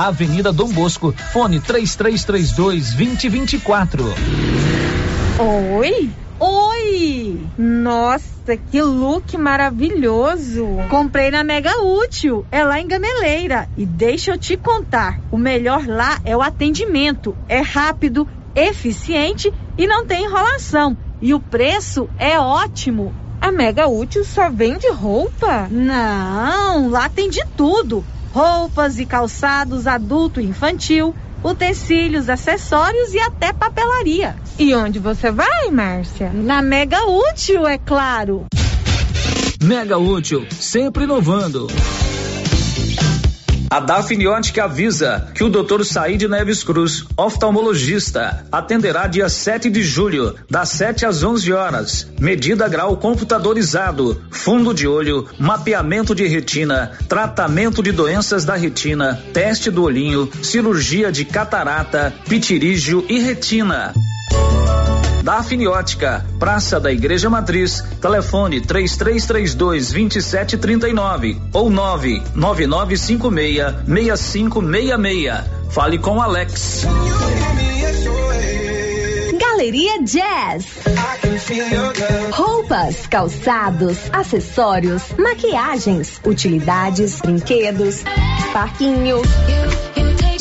Avenida Dom Bosco, fone 3332 2024. Oi? Oi! Nossa, que look maravilhoso! Comprei na Mega Útil, é lá em Gameleira. E deixa eu te contar: o melhor lá é o atendimento. É rápido, eficiente e não tem enrolação. E o preço é ótimo. A Mega Útil só vende roupa? Não, lá tem de tudo roupas e calçados adulto e infantil, utensílios, acessórios e até papelaria. E onde você vai, Márcia? Na Mega Útil, é claro. Mega Útil, sempre inovando. A Dafniótica avisa que o Dr. Said Neves Cruz, oftalmologista, atenderá dia 7 de julho, das 7 às 11 horas. Medida grau computadorizado, fundo de olho, mapeamento de retina, tratamento de doenças da retina, teste do olhinho, cirurgia de catarata, pitirígio e retina. Dafniótica, Praça da Igreja Matriz, telefone 3332 2739 ou 99956 6566. Fale com Alex. Galeria Jazz. Roupas, calçados, acessórios, maquiagens, utilidades, brinquedos, parquinho.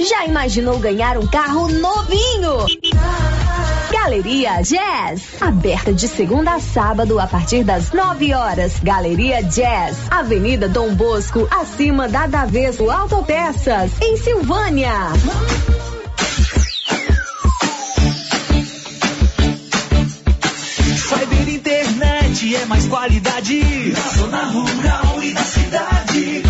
Já imaginou ganhar um carro novinho? Galeria Jazz, aberta de segunda a sábado a partir das 9 horas. Galeria Jazz, Avenida Dom Bosco, acima da Daveso Autopeças, em Silvânia. Cyber internet é mais qualidade na zona rural e na cidade.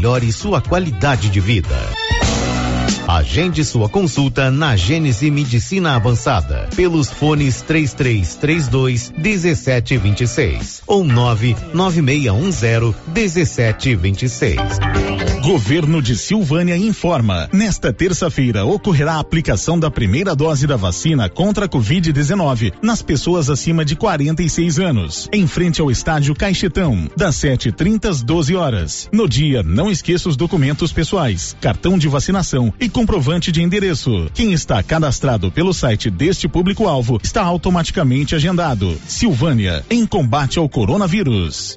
melhore sua qualidade de vida. Agende sua consulta na Gênese Medicina Avançada pelos fones 3332 1726 ou 99610 1726. Governo de Silvânia informa. Nesta terça-feira ocorrerá a aplicação da primeira dose da vacina contra a Covid-19 nas pessoas acima de 46 anos, em frente ao estádio Caixetão, das 7h30 às 12 horas. No dia, não esqueça os documentos pessoais, cartão de vacinação e comprovante de endereço. Quem está cadastrado pelo site deste público-alvo está automaticamente agendado. Silvânia, em combate ao coronavírus.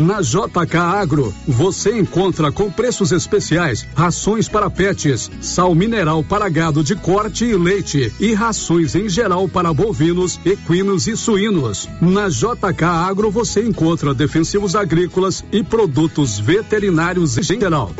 Na JK Agro, você encontra com preços especiais rações para pets, sal mineral para gado de corte e leite e rações em geral para bovinos, equinos e suínos. Na JK Agro você encontra defensivos agrícolas e produtos veterinários em geral.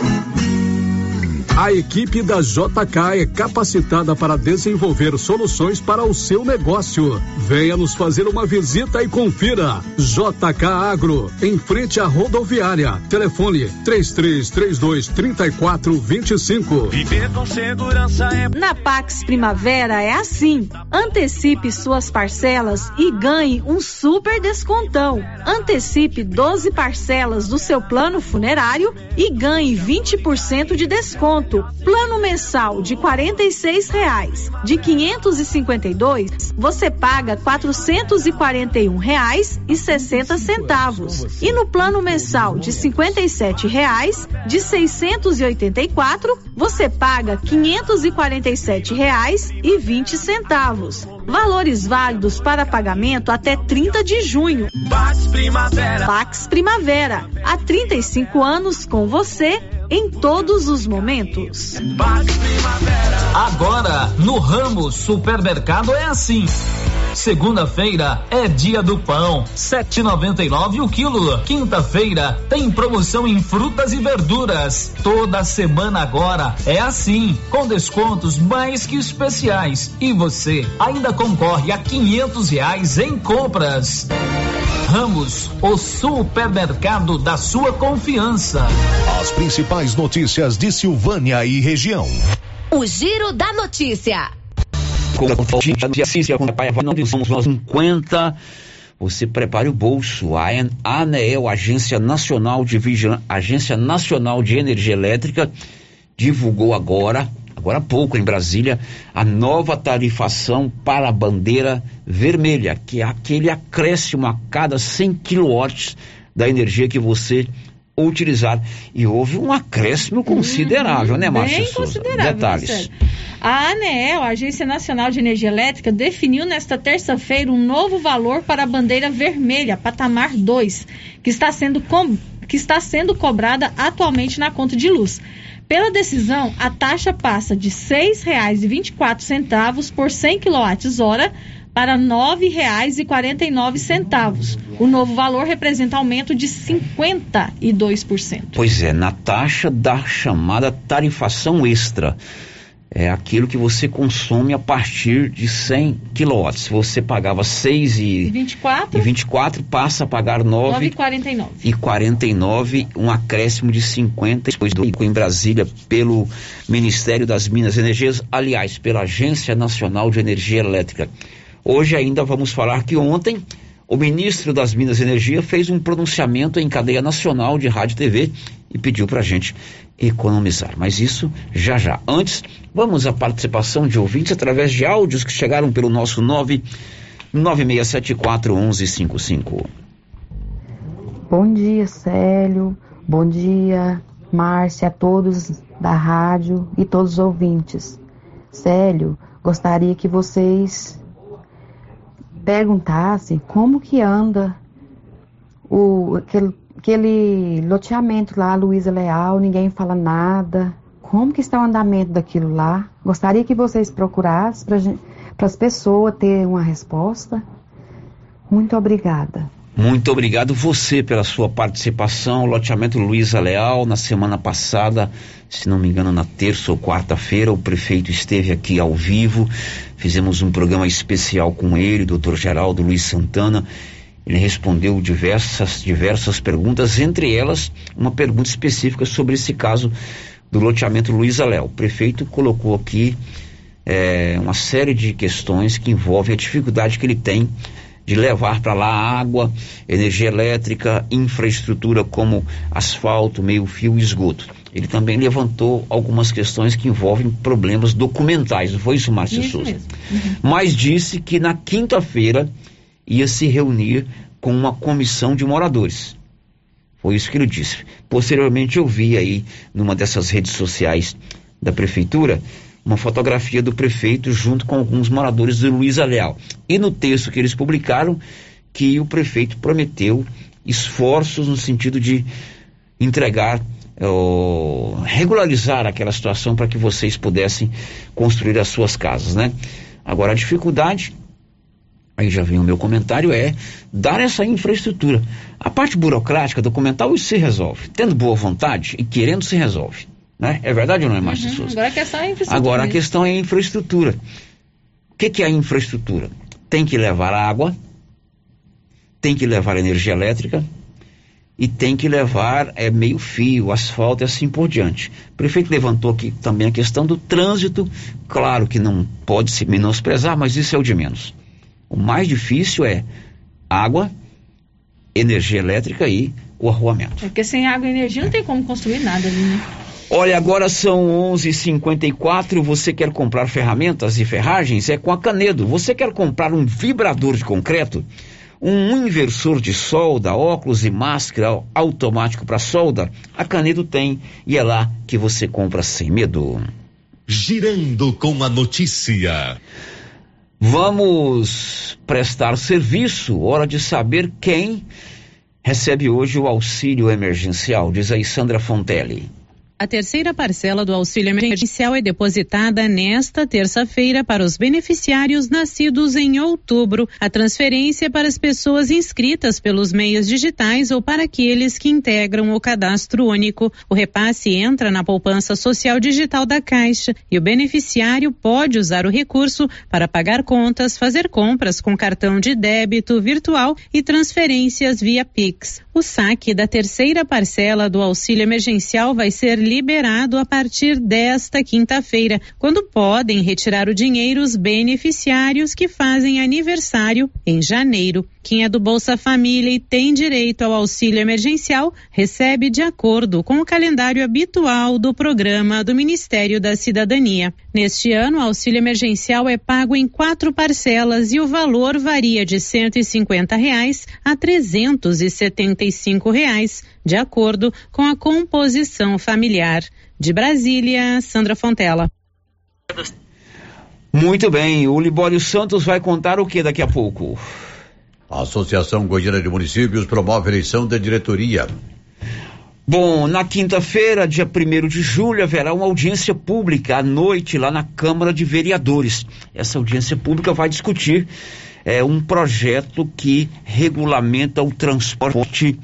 A equipe da JK é capacitada para desenvolver soluções para o seu negócio. Venha nos fazer uma visita e confira. JK Agro, em frente à rodoviária. Telefone 3332 3425. Viver com segurança é. Na Pax Primavera é assim. Antecipe suas parcelas e ganhe um super descontão. Antecipe 12 parcelas do seu plano funerário e ganhe 20% de desconto. Plano mensal de R$ reais. De 552, você paga R$ reais e 60 centavos. No plano mensal de R$ reais, de 684, você paga R$ 547 reais 20 centavos. Valores válidos para pagamento até 30 de junho. Pax Primavera. Pax Primavera. Há 35 anos com você em todos os momentos. Agora, no ramo supermercado é assim. Segunda-feira é dia do pão, 7,99 o quilo. Quinta-feira tem promoção em frutas e verduras. Toda semana agora é assim, com descontos mais que especiais. E você ainda concorre a quinhentos reais em compras. Ramos, o supermercado da sua confiança. As principais notícias de Silvânia e região. O Giro da Notícia. de não somos nós 50 você prepare o bolso. A ANEEL, Agência Nacional de Vigilância, Agência Nacional de Energia Elétrica, divulgou agora, agora há pouco em Brasília, a nova tarifação para a bandeira vermelha, que é aquele acréscimo a cada 100 quilowatts da energia que você utilizar. E houve um acréscimo considerável, né, Márcia Bem Souza? considerável, Detalhes. Marcelo. A ANEEL, a Agência Nacional de Energia Elétrica, definiu nesta terça-feira um novo valor para a bandeira vermelha, patamar 2, que está sendo, com- que está sendo cobrada atualmente na conta de luz. Pela decisão, a taxa passa de R$ 6,24 por 100 kWh para R$ 9,49. O novo valor representa aumento de 52%. Pois é, na taxa da chamada tarifação extra. É aquilo que você consome a partir de 100 kW. Se você pagava 6 e, 24, e 24, passa a pagar 9 9,49. e 49, um acréscimo de 50 depois do em Brasília pelo Ministério das Minas e Energias, aliás, pela Agência Nacional de Energia Elétrica. Hoje ainda vamos falar que ontem o ministro das Minas e Energia fez um pronunciamento em cadeia nacional de rádio e TV e pediu para a gente economizar. Mas isso já já. Antes, vamos à participação de ouvintes através de áudios que chegaram pelo nosso 9 9674 1155. Bom dia, Célio. Bom dia, Márcia, a todos da rádio e todos os ouvintes. Célio, gostaria que vocês perguntassem como que anda o, aquele, aquele loteamento lá, Luísa Leal, ninguém fala nada. Como que está o andamento daquilo lá? Gostaria que vocês procurassem para as pessoas terem uma resposta. Muito obrigada. Muito obrigado você pela sua participação. Loteamento Luísa Leal, na semana passada, se não me engano, na terça ou quarta-feira, o prefeito esteve aqui ao vivo. Fizemos um programa especial com ele, doutor Geraldo Luiz Santana. Ele respondeu diversas, diversas perguntas, entre elas uma pergunta específica sobre esse caso do loteamento Luísa Léo. O prefeito colocou aqui é, uma série de questões que envolvem a dificuldade que ele tem de levar para lá água, energia elétrica, infraestrutura como asfalto, meio-fio e esgoto. Ele também levantou algumas questões que envolvem problemas documentais, não foi isso, Márcio Souza? Uhum. Mas disse que na quinta-feira ia se reunir com uma comissão de moradores. Foi isso que ele disse. Posteriormente eu vi aí numa dessas redes sociais da prefeitura uma fotografia do prefeito junto com alguns moradores de Luísa Leal. E no texto que eles publicaram que o prefeito prometeu esforços no sentido de entregar ó, regularizar aquela situação para que vocês pudessem construir as suas casas, né? Agora a dificuldade aí já vem o meu comentário, é dar essa infraestrutura. A parte burocrática, documental, isso se resolve. Tendo boa vontade e querendo, se resolve. Né? É verdade ou não é, Márcio Uhum, Souza? Agora a questão é a infraestrutura. Agora a questão é a infraestrutura. O que, que é a infraestrutura? Tem que levar água, tem que levar energia elétrica e tem que levar é, meio fio, asfalto e assim por diante. O prefeito levantou aqui também a questão do trânsito. Claro que não pode se menosprezar, mas isso é o de menos. O mais difícil é água, energia elétrica e o arruamento. É porque sem água e energia não tem como construir nada ali, né? Olha, agora são 11:54. Você quer comprar ferramentas e ferragens? É com a Canedo. Você quer comprar um vibrador de concreto? Um inversor de solda, óculos e máscara automático para solda? A Canedo tem e é lá que você compra sem medo. Girando com a notícia. Vamos prestar serviço. Hora de saber quem recebe hoje o auxílio emergencial. Diz aí Sandra Fontelli. A terceira parcela do auxílio emergencial é depositada nesta terça-feira para os beneficiários nascidos em outubro. A transferência é para as pessoas inscritas pelos meios digitais ou para aqueles que integram o cadastro único. O repasse entra na poupança social digital da Caixa e o beneficiário pode usar o recurso para pagar contas, fazer compras com cartão de débito virtual e transferências via Pix. O saque da terceira parcela do auxílio emergencial vai ser liberado a partir desta quinta-feira, quando podem retirar o dinheiro os beneficiários que fazem aniversário em janeiro. Quem é do Bolsa Família e tem direito ao auxílio emergencial recebe de acordo com o calendário habitual do programa do Ministério da Cidadania. Neste ano, o auxílio emergencial é pago em quatro parcelas e o valor varia de 150 reais a R$ 375 reais, de acordo com a composição familiar. De Brasília, Sandra Fontela. Muito bem, o Libório Santos vai contar o que daqui a pouco? A Associação Goiana de Municípios promove eleição da diretoria. Bom, na quinta-feira, dia 1 de julho, haverá uma audiência pública à noite lá na Câmara de Vereadores. Essa audiência pública vai discutir é, um projeto que regulamenta o transporte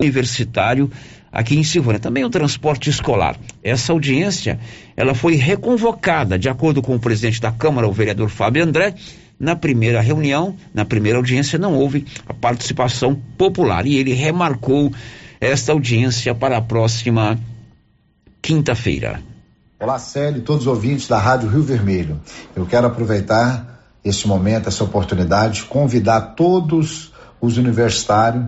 universitário aqui em Silvânia, também o transporte escolar. Essa audiência, ela foi reconvocada, de acordo com o presidente da Câmara, o vereador Fábio André, na primeira reunião, na primeira audiência, não houve a participação popular e ele remarcou esta audiência para a próxima quinta-feira. Olá, Célio todos os ouvintes da Rádio Rio Vermelho. Eu quero aproveitar este momento, essa oportunidade, convidar todos os universitários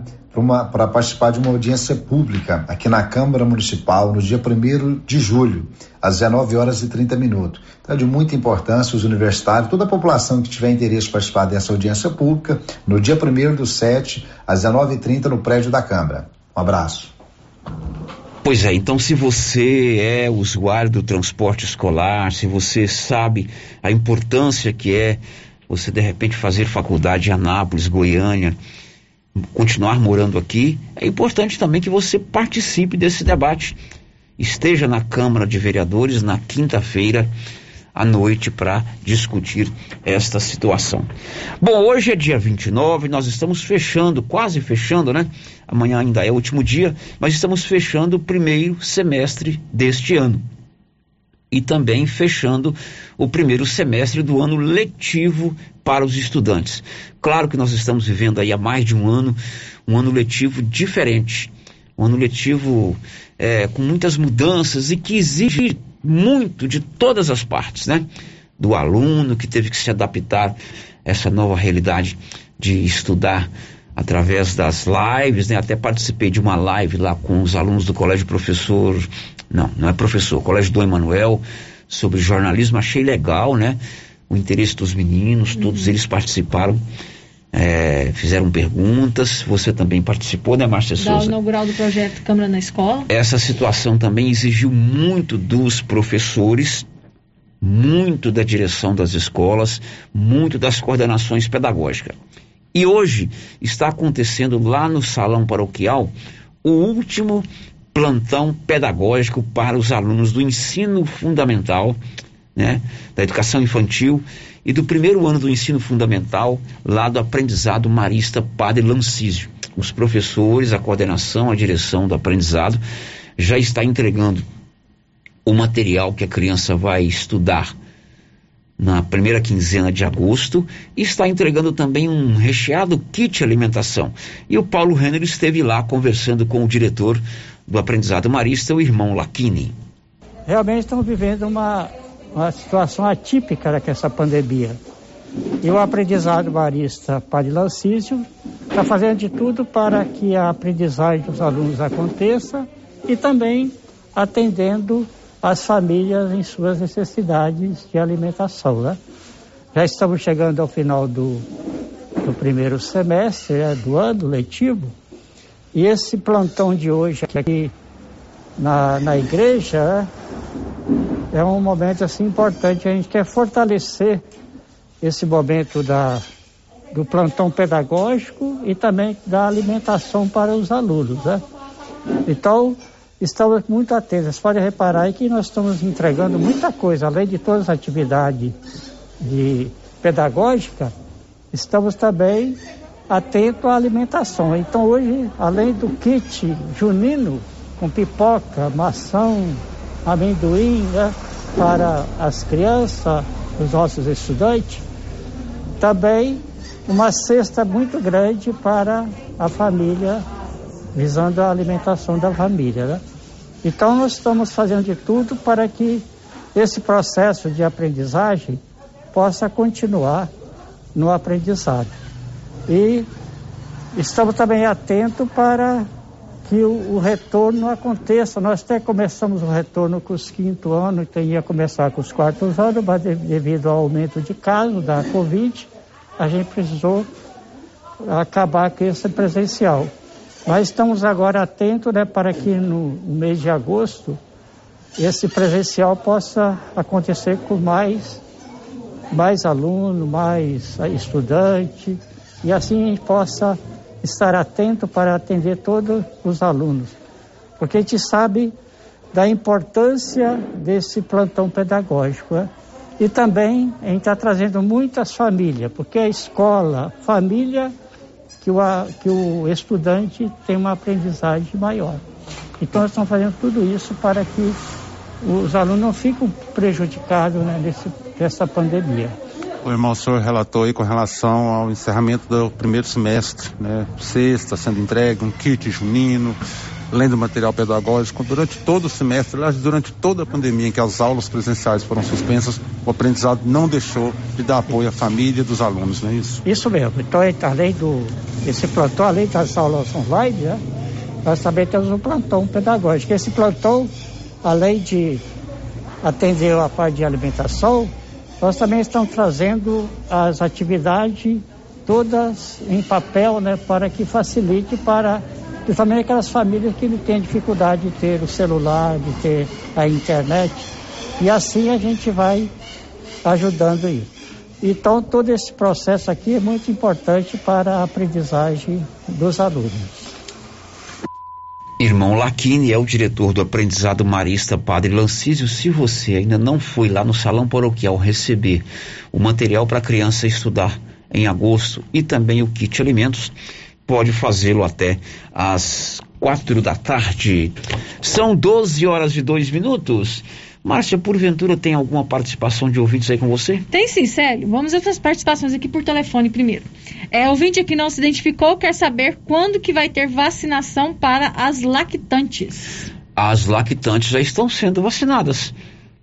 para participar de uma audiência pública aqui na Câmara Municipal no dia 1 de julho, às 19 horas e 30 minutos. Então é de muita importância os universitários, toda a população que tiver interesse em participar dessa audiência pública, no dia 1 do 7, às 19h30, no prédio da Câmara. Um abraço. Pois é, então se você é usuário do transporte escolar, se você sabe a importância que é você de repente fazer faculdade em Anápolis, Goiânia, continuar morando aqui, é importante também que você participe desse debate. Esteja na Câmara de Vereadores na quinta-feira à noite para discutir esta situação. Bom, hoje é dia 29, nós estamos fechando, quase fechando, né? Amanhã ainda é o último dia, mas estamos fechando o primeiro semestre deste ano e também fechando o primeiro semestre do ano letivo para os estudantes. Claro que nós estamos vivendo aí há mais de um ano um ano letivo diferente, um ano letivo é, com muitas mudanças e que exige muito de todas as partes, né? Do aluno que teve que se adaptar a essa nova realidade de estudar através das lives, né? Até participei de uma live lá com os alunos do Colégio Professor não, não é professor. Colégio do Emanuel, sobre jornalismo, achei legal, né? O interesse dos meninos, uhum. todos eles participaram, é, fizeram perguntas. Você também participou, né, Márcia Souza? Da inaugural do projeto Câmara na Escola. Essa situação também exigiu muito dos professores, muito da direção das escolas, muito das coordenações pedagógicas. E hoje está acontecendo lá no salão paroquial o último plantão pedagógico para os alunos do ensino fundamental, né, da educação infantil e do primeiro ano do ensino fundamental, lá do aprendizado marista Padre Lancísio. Os professores, a coordenação, a direção do aprendizado já está entregando o material que a criança vai estudar na primeira quinzena de agosto e está entregando também um recheado kit alimentação. E o Paulo Renner esteve lá conversando com o diretor do aprendizado marista, o irmão Laquini. Realmente estamos vivendo uma, uma situação atípica dessa pandemia. E o aprendizado marista Padre Lancísio está fazendo de tudo para que a aprendizagem dos alunos aconteça e também atendendo as famílias em suas necessidades de alimentação. Né? Já estamos chegando ao final do, do primeiro semestre né, do ano letivo e esse plantão de hoje aqui na, na igreja é, é um momento assim importante. A gente quer fortalecer esse momento da, do plantão pedagógico e também da alimentação para os alunos. Né? Então, estamos muito atentos. Vocês podem reparar aí que nós estamos entregando muita coisa, além de todas as atividades de pedagógica, estamos também atento à alimentação. Então hoje, além do kit junino, com pipoca, maçã, amendoim, né, para as crianças, os nossos estudantes, também uma cesta muito grande para a família, visando a alimentação da família. Né? Então nós estamos fazendo de tudo para que esse processo de aprendizagem possa continuar no aprendizado. E estamos também atentos para que o, o, retorno aconteça. Nós até começamos o retorno com os quinto anos, então ia começar com os quartos anos, mas devido ao aumento de casos da Covid, a gente precisou acabar com esse presencial. Mas estamos agora atentos né, para que no mês de agosto esse presencial possa acontecer com mais, mais aluno, mais estudante, e assim a gente possa estar atento para atender todos os alunos. Porque a gente sabe da importância desse plantão pedagógico. Né? E também a gente está trazendo muitas famílias, porque a escola, família, que o, que o estudante tem uma aprendizagem maior. Então, nós estamos fazendo tudo isso para que os alunos não fiquem prejudicados né, desse, dessa pandemia. O irmão o senhor relatou aí com relação ao encerramento do primeiro semestre, né? Sexta sendo entregue, um kit junino, além do material pedagógico, durante todo o semestre, aliás, durante toda a pandemia em que as aulas presenciais foram suspensas, o aprendizado não deixou de dar apoio à família dos alunos, não é isso? Isso mesmo. Então, além do esse plantão, além das aulas online, né, nós também temos um plantão pedagógico. Esse plantão, além de atender a parte de alimentação, nós também estamos trazendo as atividades todas em papel, né, para que facilite para principalmente aquelas famílias que têm dificuldade de ter o celular, de ter a internet. E assim a gente vai ajudando isso. Então todo esse processo aqui é muito importante para a aprendizagem dos alunos. Irmão Laquini é o diretor do aprendizado marista Padre Lancísio. Se você ainda não foi lá no salão paroquial receber o material para criança estudar em agosto e também o kit alimentos, pode fazê-lo até às quatro da tarde. São 12 horas e dois minutos. Márcia, porventura tem alguma participação de ouvintes aí com você? Tem sim, Célio. Vamos às participações aqui por telefone primeiro. É, ouvinte que não se identificou quer saber quando que vai ter vacinação para as lactantes. As lactantes já estão sendo vacinadas.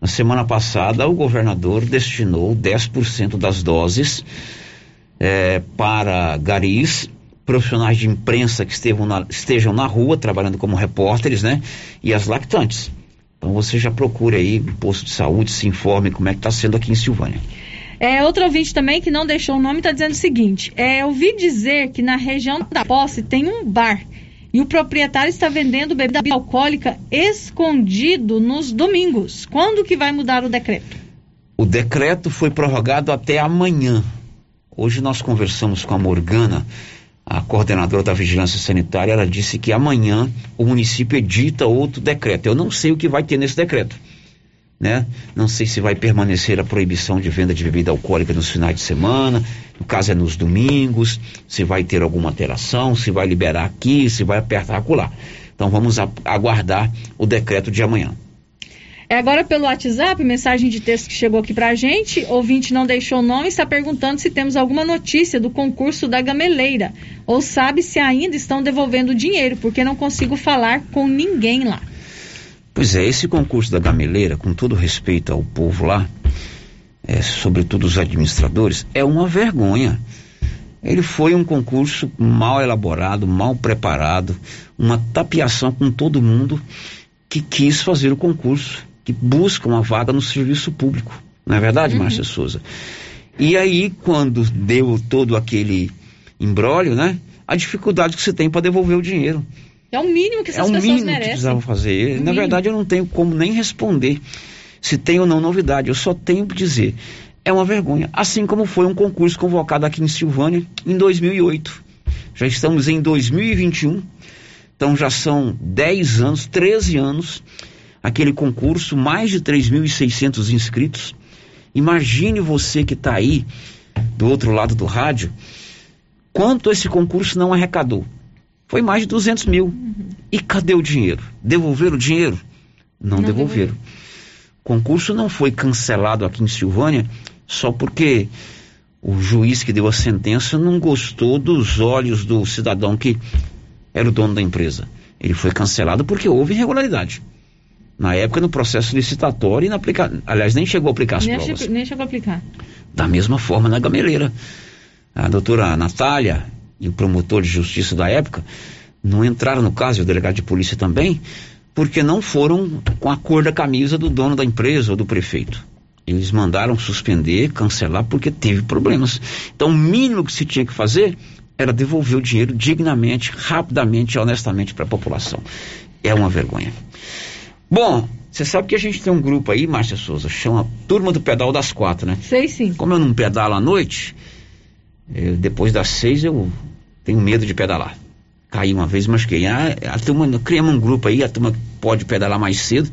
Na semana passada, o governador destinou 10% das doses é, para garis profissionais de imprensa que estejam na, estejam na rua trabalhando como repórteres, né? E as lactantes. Então você já procura aí o posto de saúde, se informe como é que está sendo aqui em Silvânia. É, outro ouvinte também que não deixou o nome está dizendo o seguinte: é, ouvi dizer que na região da posse tem um bar e o proprietário está vendendo bebida alcoólica escondido nos domingos. Quando que vai mudar o decreto? O decreto foi prorrogado até amanhã. Hoje nós conversamos com a Morgana, a coordenadora da Vigilância Sanitária, ela disse que amanhã o município edita outro decreto. Eu não sei o que vai ter nesse decreto. Né? Não sei se vai permanecer a proibição de venda de bebida alcoólica nos finais de semana, no caso é nos domingos, se vai ter alguma alteração, se vai liberar aqui, se vai apertar acolá. Então vamos aguardar o decreto de amanhã. É agora pelo WhatsApp, mensagem de texto que chegou aqui pra gente. Ouvinte não deixou o nome, está perguntando se temos alguma notícia do concurso da gameleira. Ou sabe se ainda estão devolvendo dinheiro, porque não consigo falar com ninguém lá. Pois é, esse concurso da gameleira, com todo respeito ao povo lá, é, sobretudo os administradores, é uma vergonha. Ele foi um concurso mal elaborado, mal preparado, uma tapiação com todo mundo que quis fazer o concurso que buscam uma vaga no serviço público. Não é verdade, uhum. Márcia Souza? E aí, quando deu todo aquele embrólio, né? A dificuldade que você tem para devolver o dinheiro. É o mínimo que essas é pessoas mínimo merecem. que precisavam fazer. Na verdade, eu não tenho como nem responder se tem ou não novidade. Eu só tenho que dizer. É uma vergonha. Assim como foi um concurso convocado aqui em Silvânia em 2008. Já estamos em 2021. Então já são 10 anos, 13 anos aquele concurso, mais de 3.600 inscritos. Imagine você que está aí do outro lado do rádio, quanto esse concurso não arrecadou. Foi mais de 200 mil. Uhum. E cadê o dinheiro? Devolveram o dinheiro? Não, não devolveram. O concurso não foi cancelado aqui em Silvânia só porque o juiz que deu a sentença não gostou dos olhos do cidadão que era o dono da empresa. Ele foi cancelado porque houve irregularidade na época no processo licitatório e na aplica... aliás nem chegou a aplicar as nem provas. Chegou, nem chegou a aplicar. Da mesma forma na gameleira. A doutora Natália e o promotor de justiça da época não entraram no caso, e o delegado de polícia também, porque não foram com a cor da camisa do dono da empresa ou do prefeito. Eles mandaram suspender, cancelar, porque teve problemas. Então, o mínimo que se tinha que fazer era devolver o dinheiro dignamente, rapidamente e honestamente para a população. É uma vergonha. Bom, você sabe que a gente tem um grupo aí, Márcia Souza, chama Turma do Pedal das Quatro, né? Sei sim. Como eu não pedalo à noite, eu, depois das seis eu tenho medo de pedalar. Caí uma vez, machuquei. Ah, a turma, criamos um grupo aí, a turma pode pedalar mais cedo.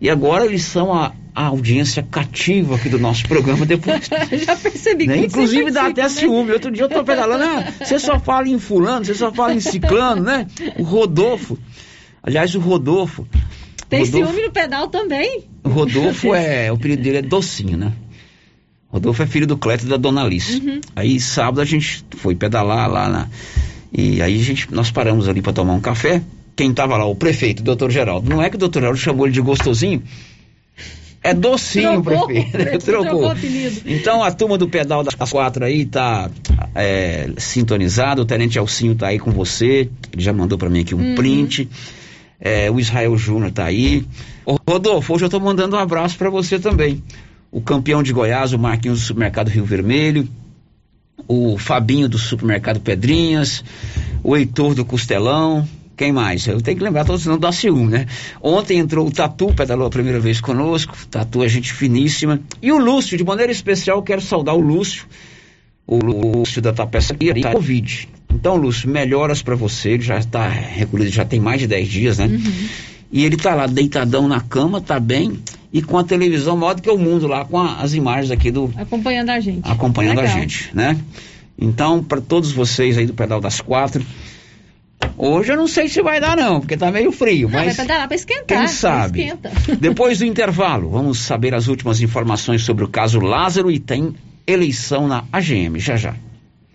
E agora eles são a, a audiência cativa aqui do nosso programa depois. Já percebi né? que Inclusive dá até né? ciúme. Outro dia eu tô pedalando, ah, você só fala em fulano, você só fala em ciclano, né? O Rodolfo. Aliás, o Rodolfo. Tem Rodolfo, ciúme no pedal também? o Rodolfo é. O apelido dele é Docinho, né? Rodolfo é filho do Cleto e da Dona Alice. Uhum. Aí sábado a gente foi pedalar lá na. E aí a gente, nós paramos ali para tomar um café. Quem tava lá? O prefeito, o doutor Geraldo. Não é que o doutor Geraldo chamou ele de gostosinho? É docinho, Trocou, prefeito. prefeito trocou o apelido. Então a turma do pedal das quatro aí tá é, sintonizada. O Tenente Elcinho tá aí com você. Ele já mandou para mim aqui um Uhum. print. É, o Israel Júnior tá aí. Ô, Rodolfo, hoje eu tô mandando um abraço para você também. O campeão de Goiás, o Marquinhos do Supermercado Rio Vermelho. O Fabinho do Supermercado Pedrinhas. O Heitor do Costelão. Quem mais? Eu tenho que lembrar todos, senão dá ciúme, né? Ontem entrou o Tatu, pedalou a primeira vez conosco. Tatu é gente finíssima. E o Lúcio, de maneira especial, quero saudar o Lúcio. O Lúcio da tapeçaria tá Covid. Então, Lúcio, melhoras para você. Ele já está recolhido, já tem mais de 10 dias, né? E ele tá lá deitadão na cama, tá bem. E com a televisão maior do que o mundo lá, com a- as imagens aqui do, Acompanhando a gente. acompanhando a Legal. gente, né? Então, para todos vocês aí do Pedal das Quatro, hoje eu não sei se vai dar não, porque tá meio frio, Não, vai mas pedalar pra esquentar. quem vai sabe? Esquenta. Depois do intervalo, vamos saber as últimas informações sobre o caso Lázaro e tem eleição na AGM, já já.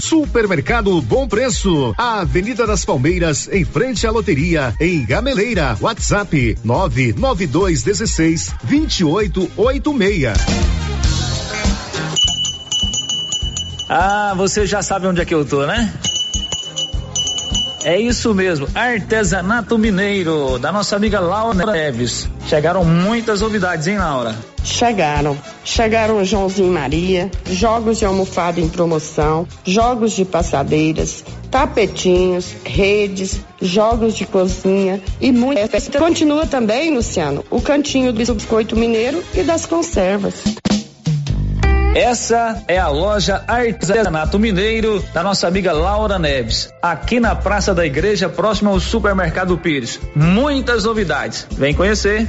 Supermercado Bom Preço, a Avenida das Palmeiras, em frente à loteria, em Gameleira. WhatsApp 99216 2886. Ah, você já sabe onde é que eu tô, né? É isso mesmo, artesanato mineiro, da nossa amiga Laura Neves. Chegaram muitas novidades, hein, Laura? Chegaram. Chegaram o Joãozinho Maria, jogos de almofada em promoção, jogos de passadeiras, tapetinhos, redes, jogos de cozinha e muito. Continua também, Luciano, o cantinho do biscoito mineiro e das conservas. Essa é a loja Artesanato Mineiro da nossa amiga Laura Neves, aqui na Praça da Igreja, próximo ao Supermercado Pires. Muitas novidades. Vem conhecer.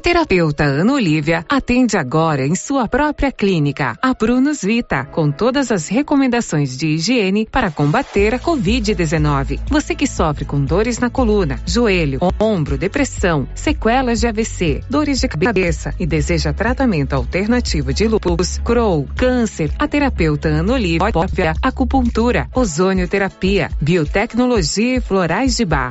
terapeuta Ana Olívia atende agora em sua própria clínica, a Prunus Vita, com todas as recomendações de higiene para combater a Covid-19. Você que sofre com dores na coluna, joelho, ombro, depressão, sequelas de AVC, dores de cabeça e deseja tratamento alternativo de lúpus, Crohn, câncer, a terapeuta Ana Olívia, acupuntura, ozonioterapia, biotecnologia e florais de bar.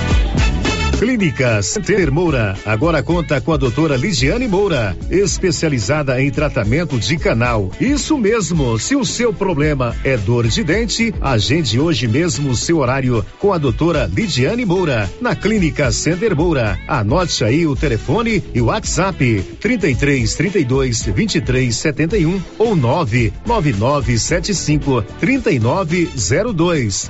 Clínica Center Moura agora conta com a doutora Ligiane Moura, especializada em tratamento de canal. Isso mesmo, se o seu problema é dor de dente, agende hoje mesmo o seu horário com a doutora Lidiane Moura, na Clínica Center Moura. Anote aí o telefone e o WhatsApp 33 32 23 71 ou 99975 3902.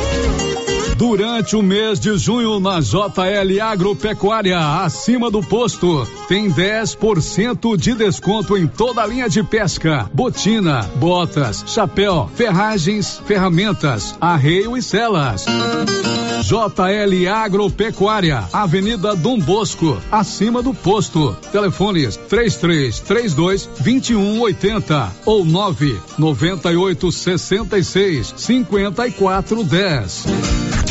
Durante o mês de junho na JL Agropecuária, acima do posto, tem 10% de desconto em toda a linha de pesca, botina, botas, chapéu, ferragens, ferramentas, arreio e celas. JL Agropecuária, Avenida Dom Bosco, acima do posto. Telefones 3332 2180 ou 998 66 5410.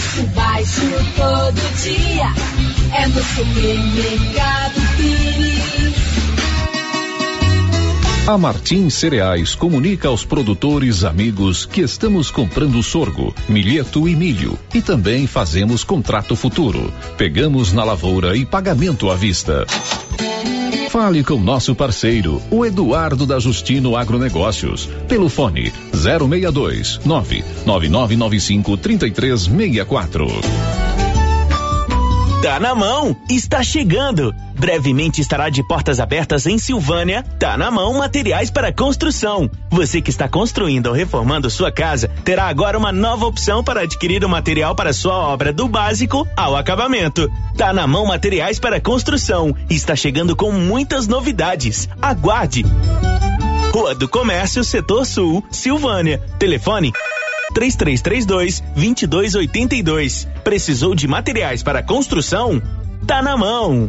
Preço baixo todo dia. É no supermercado Pires. A Martins Cereais comunica aos produtores amigos que estamos comprando sorgo, milheto e milho e também fazemos contrato futuro. Pegamos na lavoura e pagamento à vista. Fale com nosso parceiro, o Eduardo da Justino Agronegócios, pelo fone 062 99995 3364. Tá na mão, está chegando. Brevemente estará de portas abertas em Silvânia. Tá na mão materiais para construção. Você que está construindo ou reformando sua casa terá agora uma nova opção para adquirir o material para sua obra do básico ao acabamento. Tá na mão materiais para construção. Está chegando com muitas novidades. Aguarde. Rua do Comércio, Setor Sul, Silvânia. Telefone 3332 2282. Precisou de materiais para construção? Tá na mão.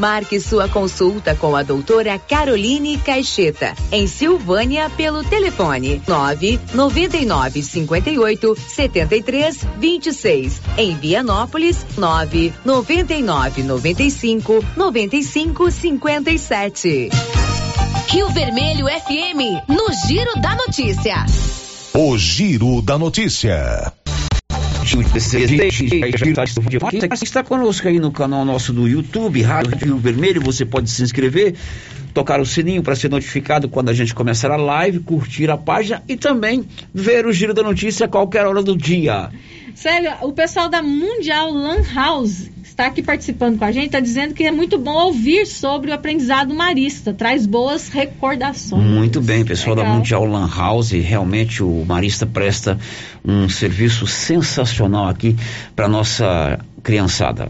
Marque sua consulta com a doutora Caroline Caixeta, em Silvânia, pelo telefone 9 99 58 73 26. Em Vianópolis, 9 99 95 95 57. Rio Vermelho FM, no Giro da Notícia. O Giro da Notícia. Está conosco aí no canal nosso do YouTube, Rádio Rio Vermelho. Você pode se inscrever, tocar o sininho para ser notificado quando a gente começar a live, curtir a página e também ver o Giro da Notícia a qualquer hora do dia. Sério, o pessoal da Mundial Lan House está aqui participando com a gente, está dizendo que é muito bom ouvir sobre o aprendizado marista, traz boas recordações. Muito bem, pessoal da Legal. Mundial Lan House, realmente o Marista presta um serviço sensacional aqui para nossa criançada.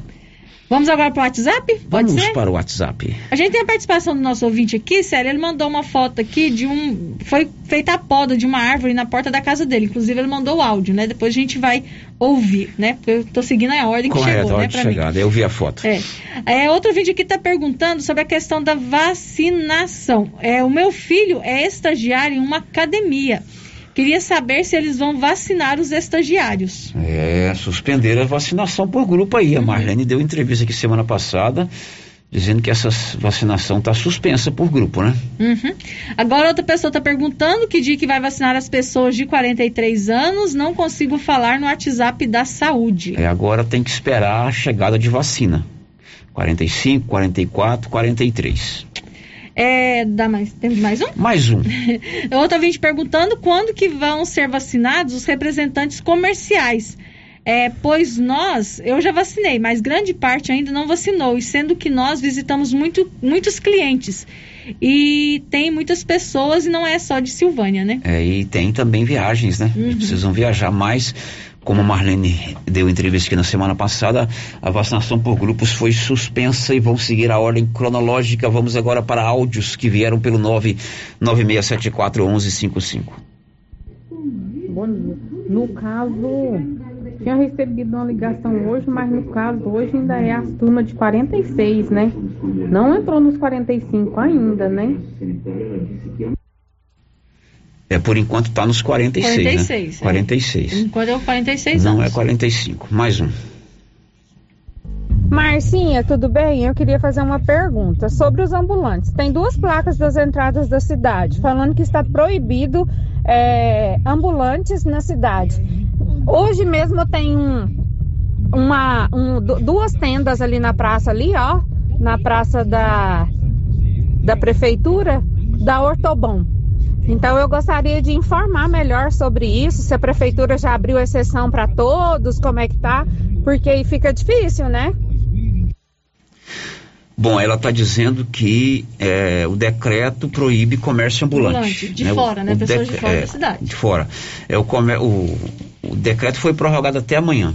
Vamos agora para o WhatsApp? Pode Vamos ser? para o WhatsApp. A gente tem a participação do nosso ouvinte aqui, sério, ele mandou uma foto aqui de um. Foi feita a poda de uma árvore na porta da casa dele. Inclusive, ele mandou o áudio, né? Depois a gente vai ouvir, né? Porque eu tô seguindo a ordem que Correto, chegou, a hora né, pra mim. chegada. Eu vi a foto. É. é. Outro vídeo aqui está perguntando sobre a questão da vacinação. É, o meu filho é estagiário em uma academia. Queria saber se eles vão vacinar os estagiários. É, suspender a vacinação por grupo aí. A Marlene deu entrevista aqui semana passada dizendo que essa vacinação está suspensa por grupo, né? Uhum. Agora outra pessoa está perguntando que dia que vai vacinar as pessoas de 43 anos. Não consigo falar no WhatsApp da saúde. É, agora tem que esperar a chegada de vacina. 45, 44, 43. É, dá mais, temos mais um? Mais um. Outra vinte perguntando quando que vão ser vacinados os representantes comerciais. É, pois nós, eu já vacinei, mas grande parte ainda não vacinou, e sendo que nós visitamos muito, muitos clientes. E tem muitas pessoas, e não é só de Silvânia, né? É, e tem também viagens, né? Uhum. Precisam viajar mais. Como a Marlene deu entrevista aqui na semana passada, a vacinação por grupos foi suspensa e vão seguir a ordem cronológica. Vamos agora para áudios que vieram pelo 996741155. Bom dia. No caso, tinha recebido uma ligação hoje, mas no caso hoje ainda é a turma de 46, né? Não entrou nos 45 ainda, né? É, por enquanto está nos 46, 46, né? é. 46. Enquanto é o 46 Não anos. é 45. Mais um. Marcinha, tudo bem? Eu queria fazer uma pergunta sobre os ambulantes. Tem duas placas das entradas da cidade falando que está proibido é, ambulantes na cidade. Hoje mesmo tem um, uma, um, du- duas tendas ali na praça ali, ó, na praça da, da prefeitura da Ortobon. Então eu gostaria de informar melhor sobre isso, se a prefeitura já abriu exceção para todos, como é que tá, porque aí fica difícil, né? Bom, ela está dizendo que é, o decreto proíbe comércio ambulante. Ambulante, de O- fora, né? o Pessoas de fora é, da cidade. De fora. É, o, comer- o, o decreto foi prorrogado até amanhã.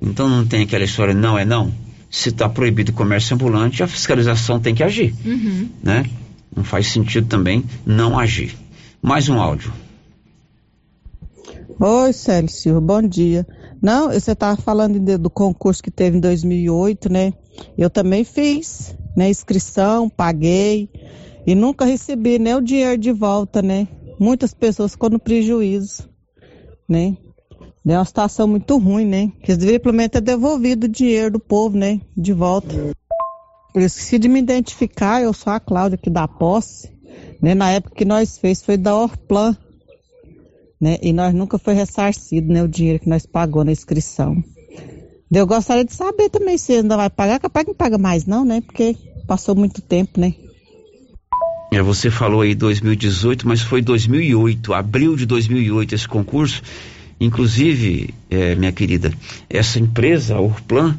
Então não tem aquela história, não é não. Se está proibido o comércio ambulante, a fiscalização tem que agir. Uhum. Né? Não faz sentido também não agir. Mais um áudio. Oi, Célio bom dia. Não, você estava falando de- do concurso que teve em 2008, né? Eu também fiz, né? Inscrição, paguei e nunca recebi nem o dinheiro de volta, né? Muitas pessoas ficou no prejuízo, né? É uma situação muito ruim, né? Que eles deveriam pelo menos ter devolvido o dinheiro do povo, né? De volta. Eu esqueci de me identificar, eu sou a Cláudia aqui da posse, né? Na época que nós fez foi da Orplan, né? E nós nunca foi ressarcido, né? O dinheiro que nós pagou na inscrição. Eu gostaria de saber também se ainda vai pagar, capaz que não paga mais não, né? Porque passou muito tempo, né? É, você falou aí 2018, mas foi 2008, abril de 2008 esse concurso. Inclusive, é, minha querida, essa empresa, a Urplan,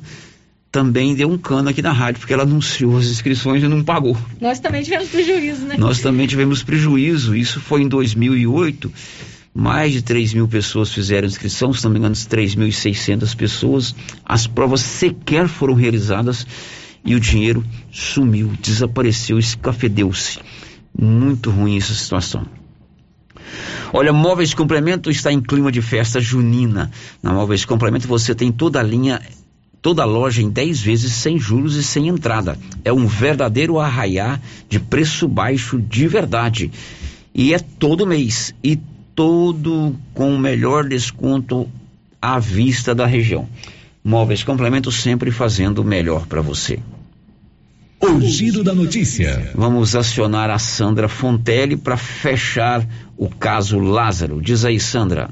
também deu um cano aqui na rádio, porque ela anunciou as inscrições e não pagou. Nós também tivemos prejuízo, né? Nós também tivemos prejuízo, isso foi em 2008. Mais de 3 mil pessoas fizeram inscrição, se não me engano, 3.600 pessoas. As provas sequer foram realizadas e o dinheiro sumiu, desapareceu, escafedeu-se. Muito ruim essa situação. Olha, Móveis Complemento está em clima de festa junina. Na Móveis Complemento você tem toda a linha, toda a loja em 10 vezes sem juros e sem entrada. É um verdadeiro arraiá de preço baixo de verdade. E é todo mês. E todo com o melhor desconto à vista da região. Móveis Complemento sempre fazendo o melhor para você. O giro da notícia. Vamos acionar a Sandra Fontelli para fechar o caso Lázaro. Diz aí, Sandra.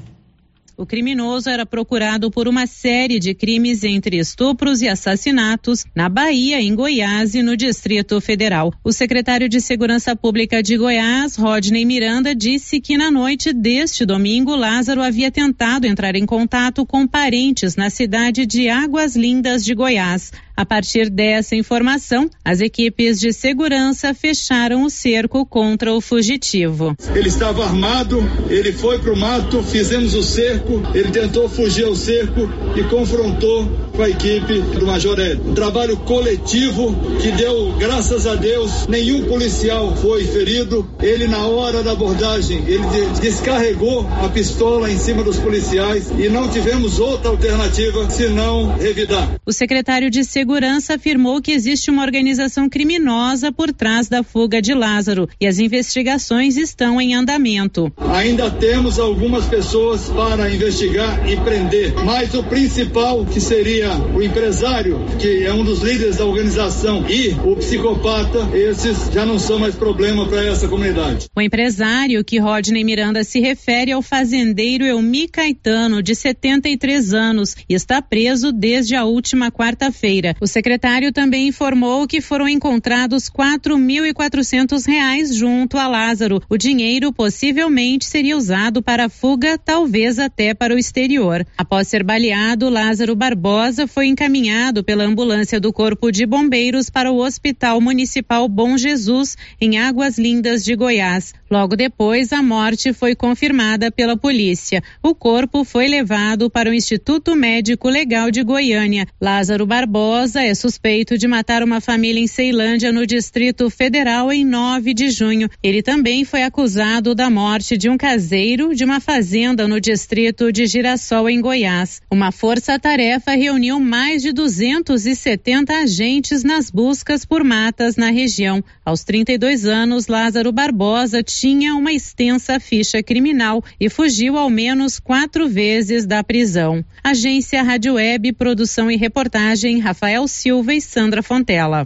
O criminoso era procurado por uma série de crimes entre estupros e assassinatos na Bahia, em Goiás e no Distrito Federal. O secretário de Segurança Pública de Goiás, Rodney Miranda, disse que na noite deste domingo, Lázaro havia tentado entrar em contato com parentes na cidade de Águas Lindas de Goiás. A partir dessa informação, as equipes de segurança fecharam o cerco contra o fugitivo. Ele estava armado, ele foi para o mato, fizemos o cerco, ele tentou fugir ao cerco e confrontou com a equipe do Major Hélio. Um trabalho coletivo que deu, graças a Deus, nenhum policial foi ferido. Ele, na hora da abordagem, ele descarregou a pistola em cima dos policiais e não tivemos outra alternativa senão revidar. O secretário de Segurança afirmou que existe uma organização criminosa por trás da fuga de Lázaro e as investigações estão em andamento. Ainda temos algumas pessoas para investigar e prender, mas o principal que seria o empresário, que é um dos líderes da organização, e o psicopata, esses já não são mais problema para essa comunidade. O empresário que Rodney Miranda se refere ao fazendeiro Elmi Caetano, de 73 anos, e está preso desde a última quarta-feira. O secretário também informou que foram encontrados quatro mil e quatrocentos reais junto a Lázaro. O dinheiro possivelmente seria usado para fuga, talvez até para o exterior. Após ser baleado, Lázaro Barbosa foi encaminhado pela ambulância do Corpo de Bombeiros para o Hospital Municipal Bom Jesus, em Águas Lindas de Goiás. Logo depois, a morte foi confirmada pela polícia. O corpo foi levado para o Instituto Médico Legal de Goiânia. Lázaro Barbosa é suspeito de matar uma família em Ceilândia, no Distrito Federal, em 9 de junho. Ele também foi acusado da morte de um caseiro de uma fazenda no distrito de Girassol, em Goiás. Uma força-tarefa reuniu mais de 270 agentes nas buscas por matas na região. Aos 32 anos, Lázaro Barbosa tinha uma extensa ficha criminal e fugiu ao menos quatro vezes da prisão. Agência Rádio Web, produção e reportagem Rafael Silva e Sandra Fontela.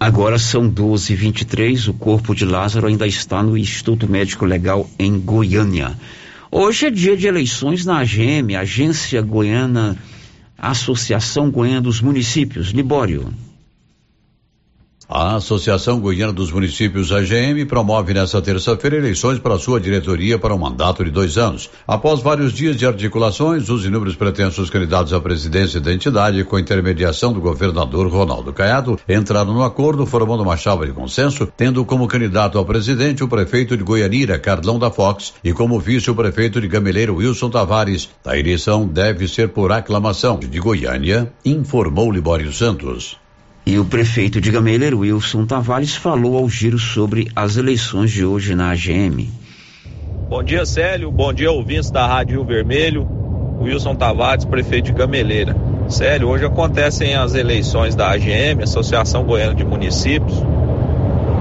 Agora são 12h23, o corpo de Lázaro ainda está no Instituto Médico Legal em Goiânia. Hoje é dia de eleições na AGM, Agência Goiana, Associação Goiana dos Municípios, Libório. A Associação Goiana dos Municípios AGM promove nesta terça-feira eleições para sua diretoria para um mandato de dois anos. Após vários dias de articulações, os inúmeros pretensos candidatos à presidência da entidade, com intermediação do governador Ronaldo Caiado, entraram no acordo formando uma chapa de consenso, tendo como candidato ao presidente o prefeito de Goianira, Carlão da Fox, e como vice o prefeito de Gameleiro, Wilson Tavares. A eleição deve ser por aclamação. De Goiânia, informou Libório Santos. E o prefeito de Gameleiro, Wilson Tavares, falou ao giro sobre as eleições de hoje na AGM. Bom dia, Célio. Bom dia, ouvintes da Rádio Vermelho. Wilson Tavares, prefeito de Gameleira. Célio, hoje acontecem as eleições da AGM, Associação Goiana de Municípios.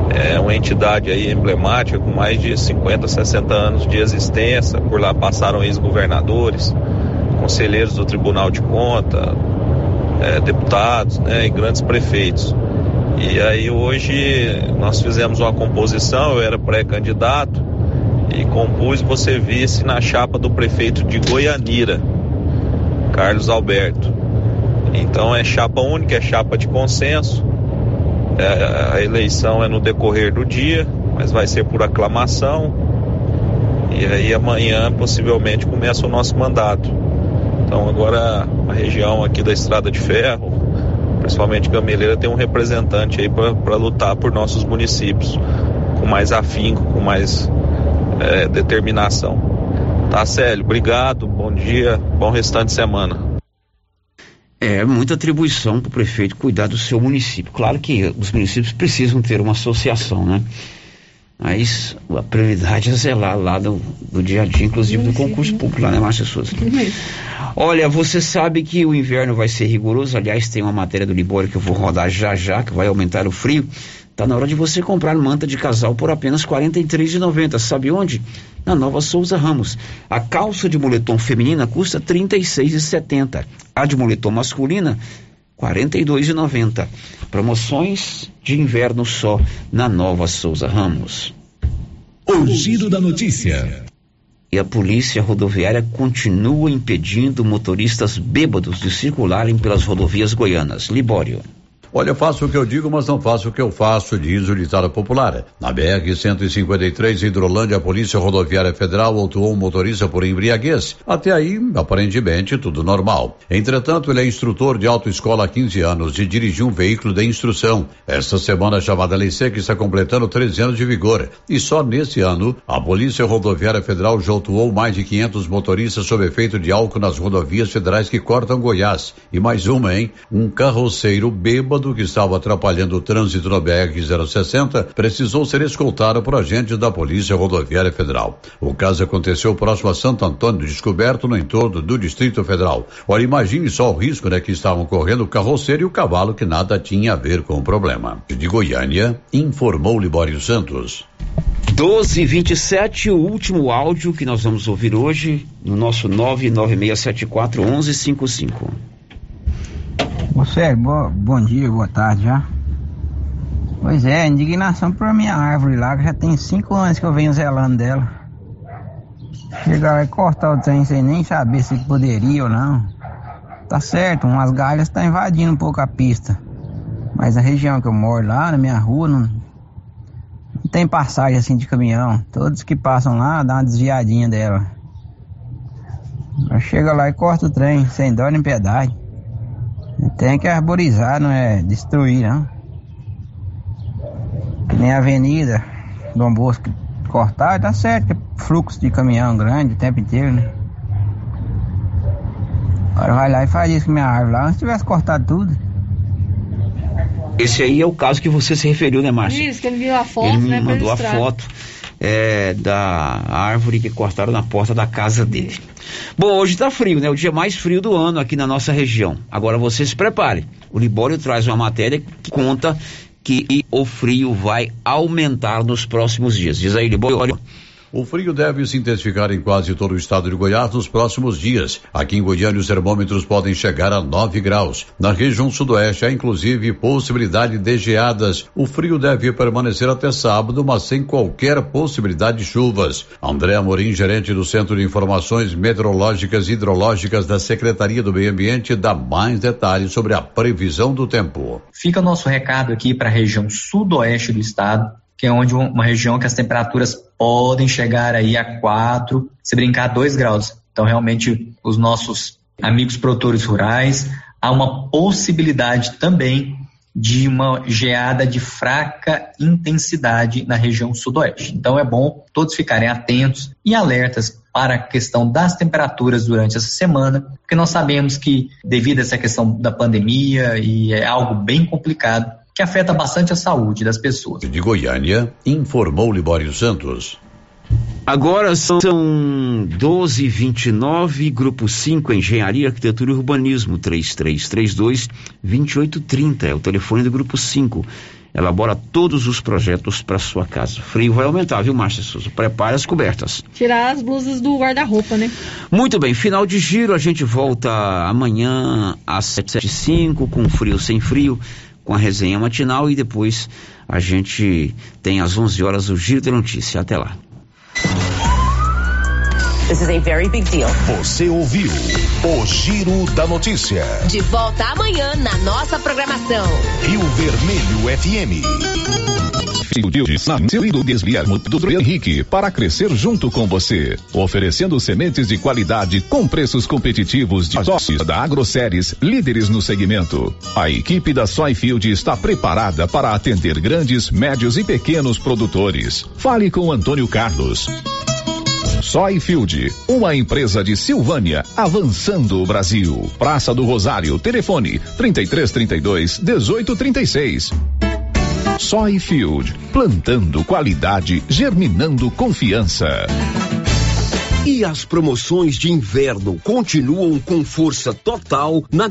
É uma entidade aí emblemática com mais de 50, 60 anos de existência. Por lá passaram ex-governadores, conselheiros do Tribunal de Conta, é, deputados né, e grandes prefeitos. E aí hoje nós fizemos uma composição, eu era pré-candidato e compus você vice na chapa do prefeito de Goianira, Carlos Alberto. Então é chapa única, é chapa de consenso. É, a eleição é no decorrer do dia, mas vai ser por aclamação. E aí amanhã possivelmente começa o nosso mandato. Então agora a região aqui da Estrada de Ferro, principalmente Gameleira, tem um representante aí para lutar por nossos municípios, com mais afinco, com mais é, determinação. Tá, Célio? Obrigado, bom dia, bom restante de semana. É muita atribuição para o prefeito cuidar do seu município. Claro que os municípios precisam ter uma associação, né? Mas a prioridade é zelar lá do, do dia a dia, inclusive do concurso público lá, né, Márcia Souza? Olha, você sabe que o inverno vai ser rigoroso. Aliás, tem uma matéria do Libório que eu vou rodar já já, que vai aumentar o frio. Tá na hora de você comprar manta de casal por apenas R$ 43,90. Sabe onde? Na Nova Souza Ramos. A calça de moletom feminina custa R$ 36,70. A de moletom masculina, R$ 42,90. Promoções de inverno só na Nova Souza Ramos. O giro da notícia. E a polícia rodoviária continua impedindo motoristas bêbados de circularem pelas rodovias goianas. Libório. Olha, faço o que eu digo, mas não faço o que eu faço, diz o ditado popular. Na BR-153, Hidrolândia, a Polícia Rodoviária Federal autuou um motorista por embriaguez. Até aí, aparentemente, tudo normal. Entretanto, ele é instrutor de autoescola há 15 anos e dirigiu um veículo de instrução. Esta semana, a chamada Lei Seca está completando 13 anos de vigor. E só nesse ano, a Polícia Rodoviária Federal já autuou mais de 500 motoristas sob efeito de álcool nas rodovias federais que cortam Goiás. E mais uma, hein? Um carroceiro bêbado que estava atrapalhando o trânsito na BR-060 precisou ser escoltado por agentes da Polícia Rodoviária Federal. O caso aconteceu próximo a Santo Antônio, descoberto no entorno do Distrito Federal. Olha, imagine só o risco né, que estavam correndo o carroceiro e o cavalo que nada tinha a ver com o problema. De Goiânia, informou Libório Santos. 1227, o último áudio que nós vamos ouvir hoje no nosso 99674 1155. Você, bo, bom dia, boa tarde já. Pois é, indignação por minha árvore lá, que já tem cinco anos que eu venho zelando dela. Chegar lá e cortar o trem sem nem saber se poderia ou não. Tá certo, umas galhas tá invadindo um pouco a pista. Mas a região que eu moro lá, na minha rua, não, não tem passagem assim de caminhão. Todos que passam lá dá uma desviadinha dela. Chega lá e corta o trem, sem dó nem piedade. Tem que arborizar, não é destruir, não. Que nem a avenida Dom Bosco cortar, tá certo, que é fluxo de caminhão grande o tempo inteiro, né? Agora vai lá e faz isso com minha árvore lá, se tivesse cortado tudo. Esse aí é o caso que você se referiu, né, Márcio? Isso, que ele viu a foto, Ele me né? mandou a foto é, da árvore que cortaram na porta da casa dele. Bom, hoje tá frio, né? O dia mais frio do ano aqui na nossa região. Agora você se prepare. O Libório traz uma matéria que conta que o frio vai aumentar nos próximos dias. Diz aí, Libório. O frio deve se intensificar em quase todo o estado de Goiás nos próximos dias. Aqui em Goiânia, os termômetros podem chegar a 9 graus. Na região sudoeste, há inclusive possibilidade de geadas. O frio deve permanecer até sábado, mas sem qualquer possibilidade de chuvas. André Amorim, gerente do Centro de Informações Meteorológicas e Hidrológicas da Secretaria do Meio Ambiente, dá mais detalhes sobre a previsão do tempo. Fica o nosso recado aqui para a região sudoeste do estado, que é onde uma região que as temperaturas podem chegar aí a 4, se brincar 2 graus. Então, realmente, os nossos amigos produtores rurais, há uma possibilidade também de uma geada de fraca intensidade na região sudoeste. Então, é bom todos ficarem atentos e alertas para a questão das temperaturas durante essa semana, porque nós sabemos que, devido a essa questão da pandemia, e é algo bem complicado, que afeta bastante a saúde das pessoas. De Goiânia, informou Libório Santos. Agora são 12h29, Grupo 5, Engenharia, Arquitetura e Urbanismo, 3332-2830. É o telefone do Grupo 5. Elabora todos os projetos para sua casa. Frio vai aumentar, viu, Márcia Souza? Prepare as cobertas. Tirar as blusas do guarda-roupa, né? Muito bem, final de giro. A gente volta amanhã às 7h05, com frio sem frio, com a resenha matinal e depois a gente tem às 11 horas o Giro da Notícia. Até lá. This is a very big deal. Você ouviu o Giro da Notícia. De volta amanhã na nossa programação. Rio Vermelho FM. Soyfield nasceu do Guilherme do Henrique para crescer junto com você, oferecendo sementes de qualidade com preços competitivos de sócios da AgroSéries, líderes no segmento. A equipe da Soyfield está preparada para atender grandes, médios e pequenos produtores. Fale com Antônio Carlos. Soyfield, uma empresa de Silvânia, avançando o Brasil. Praça do Rosário, telefone 3332 1836. Soyfield, plantando qualidade, germinando confiança. E as promoções de inverno continuam com força total na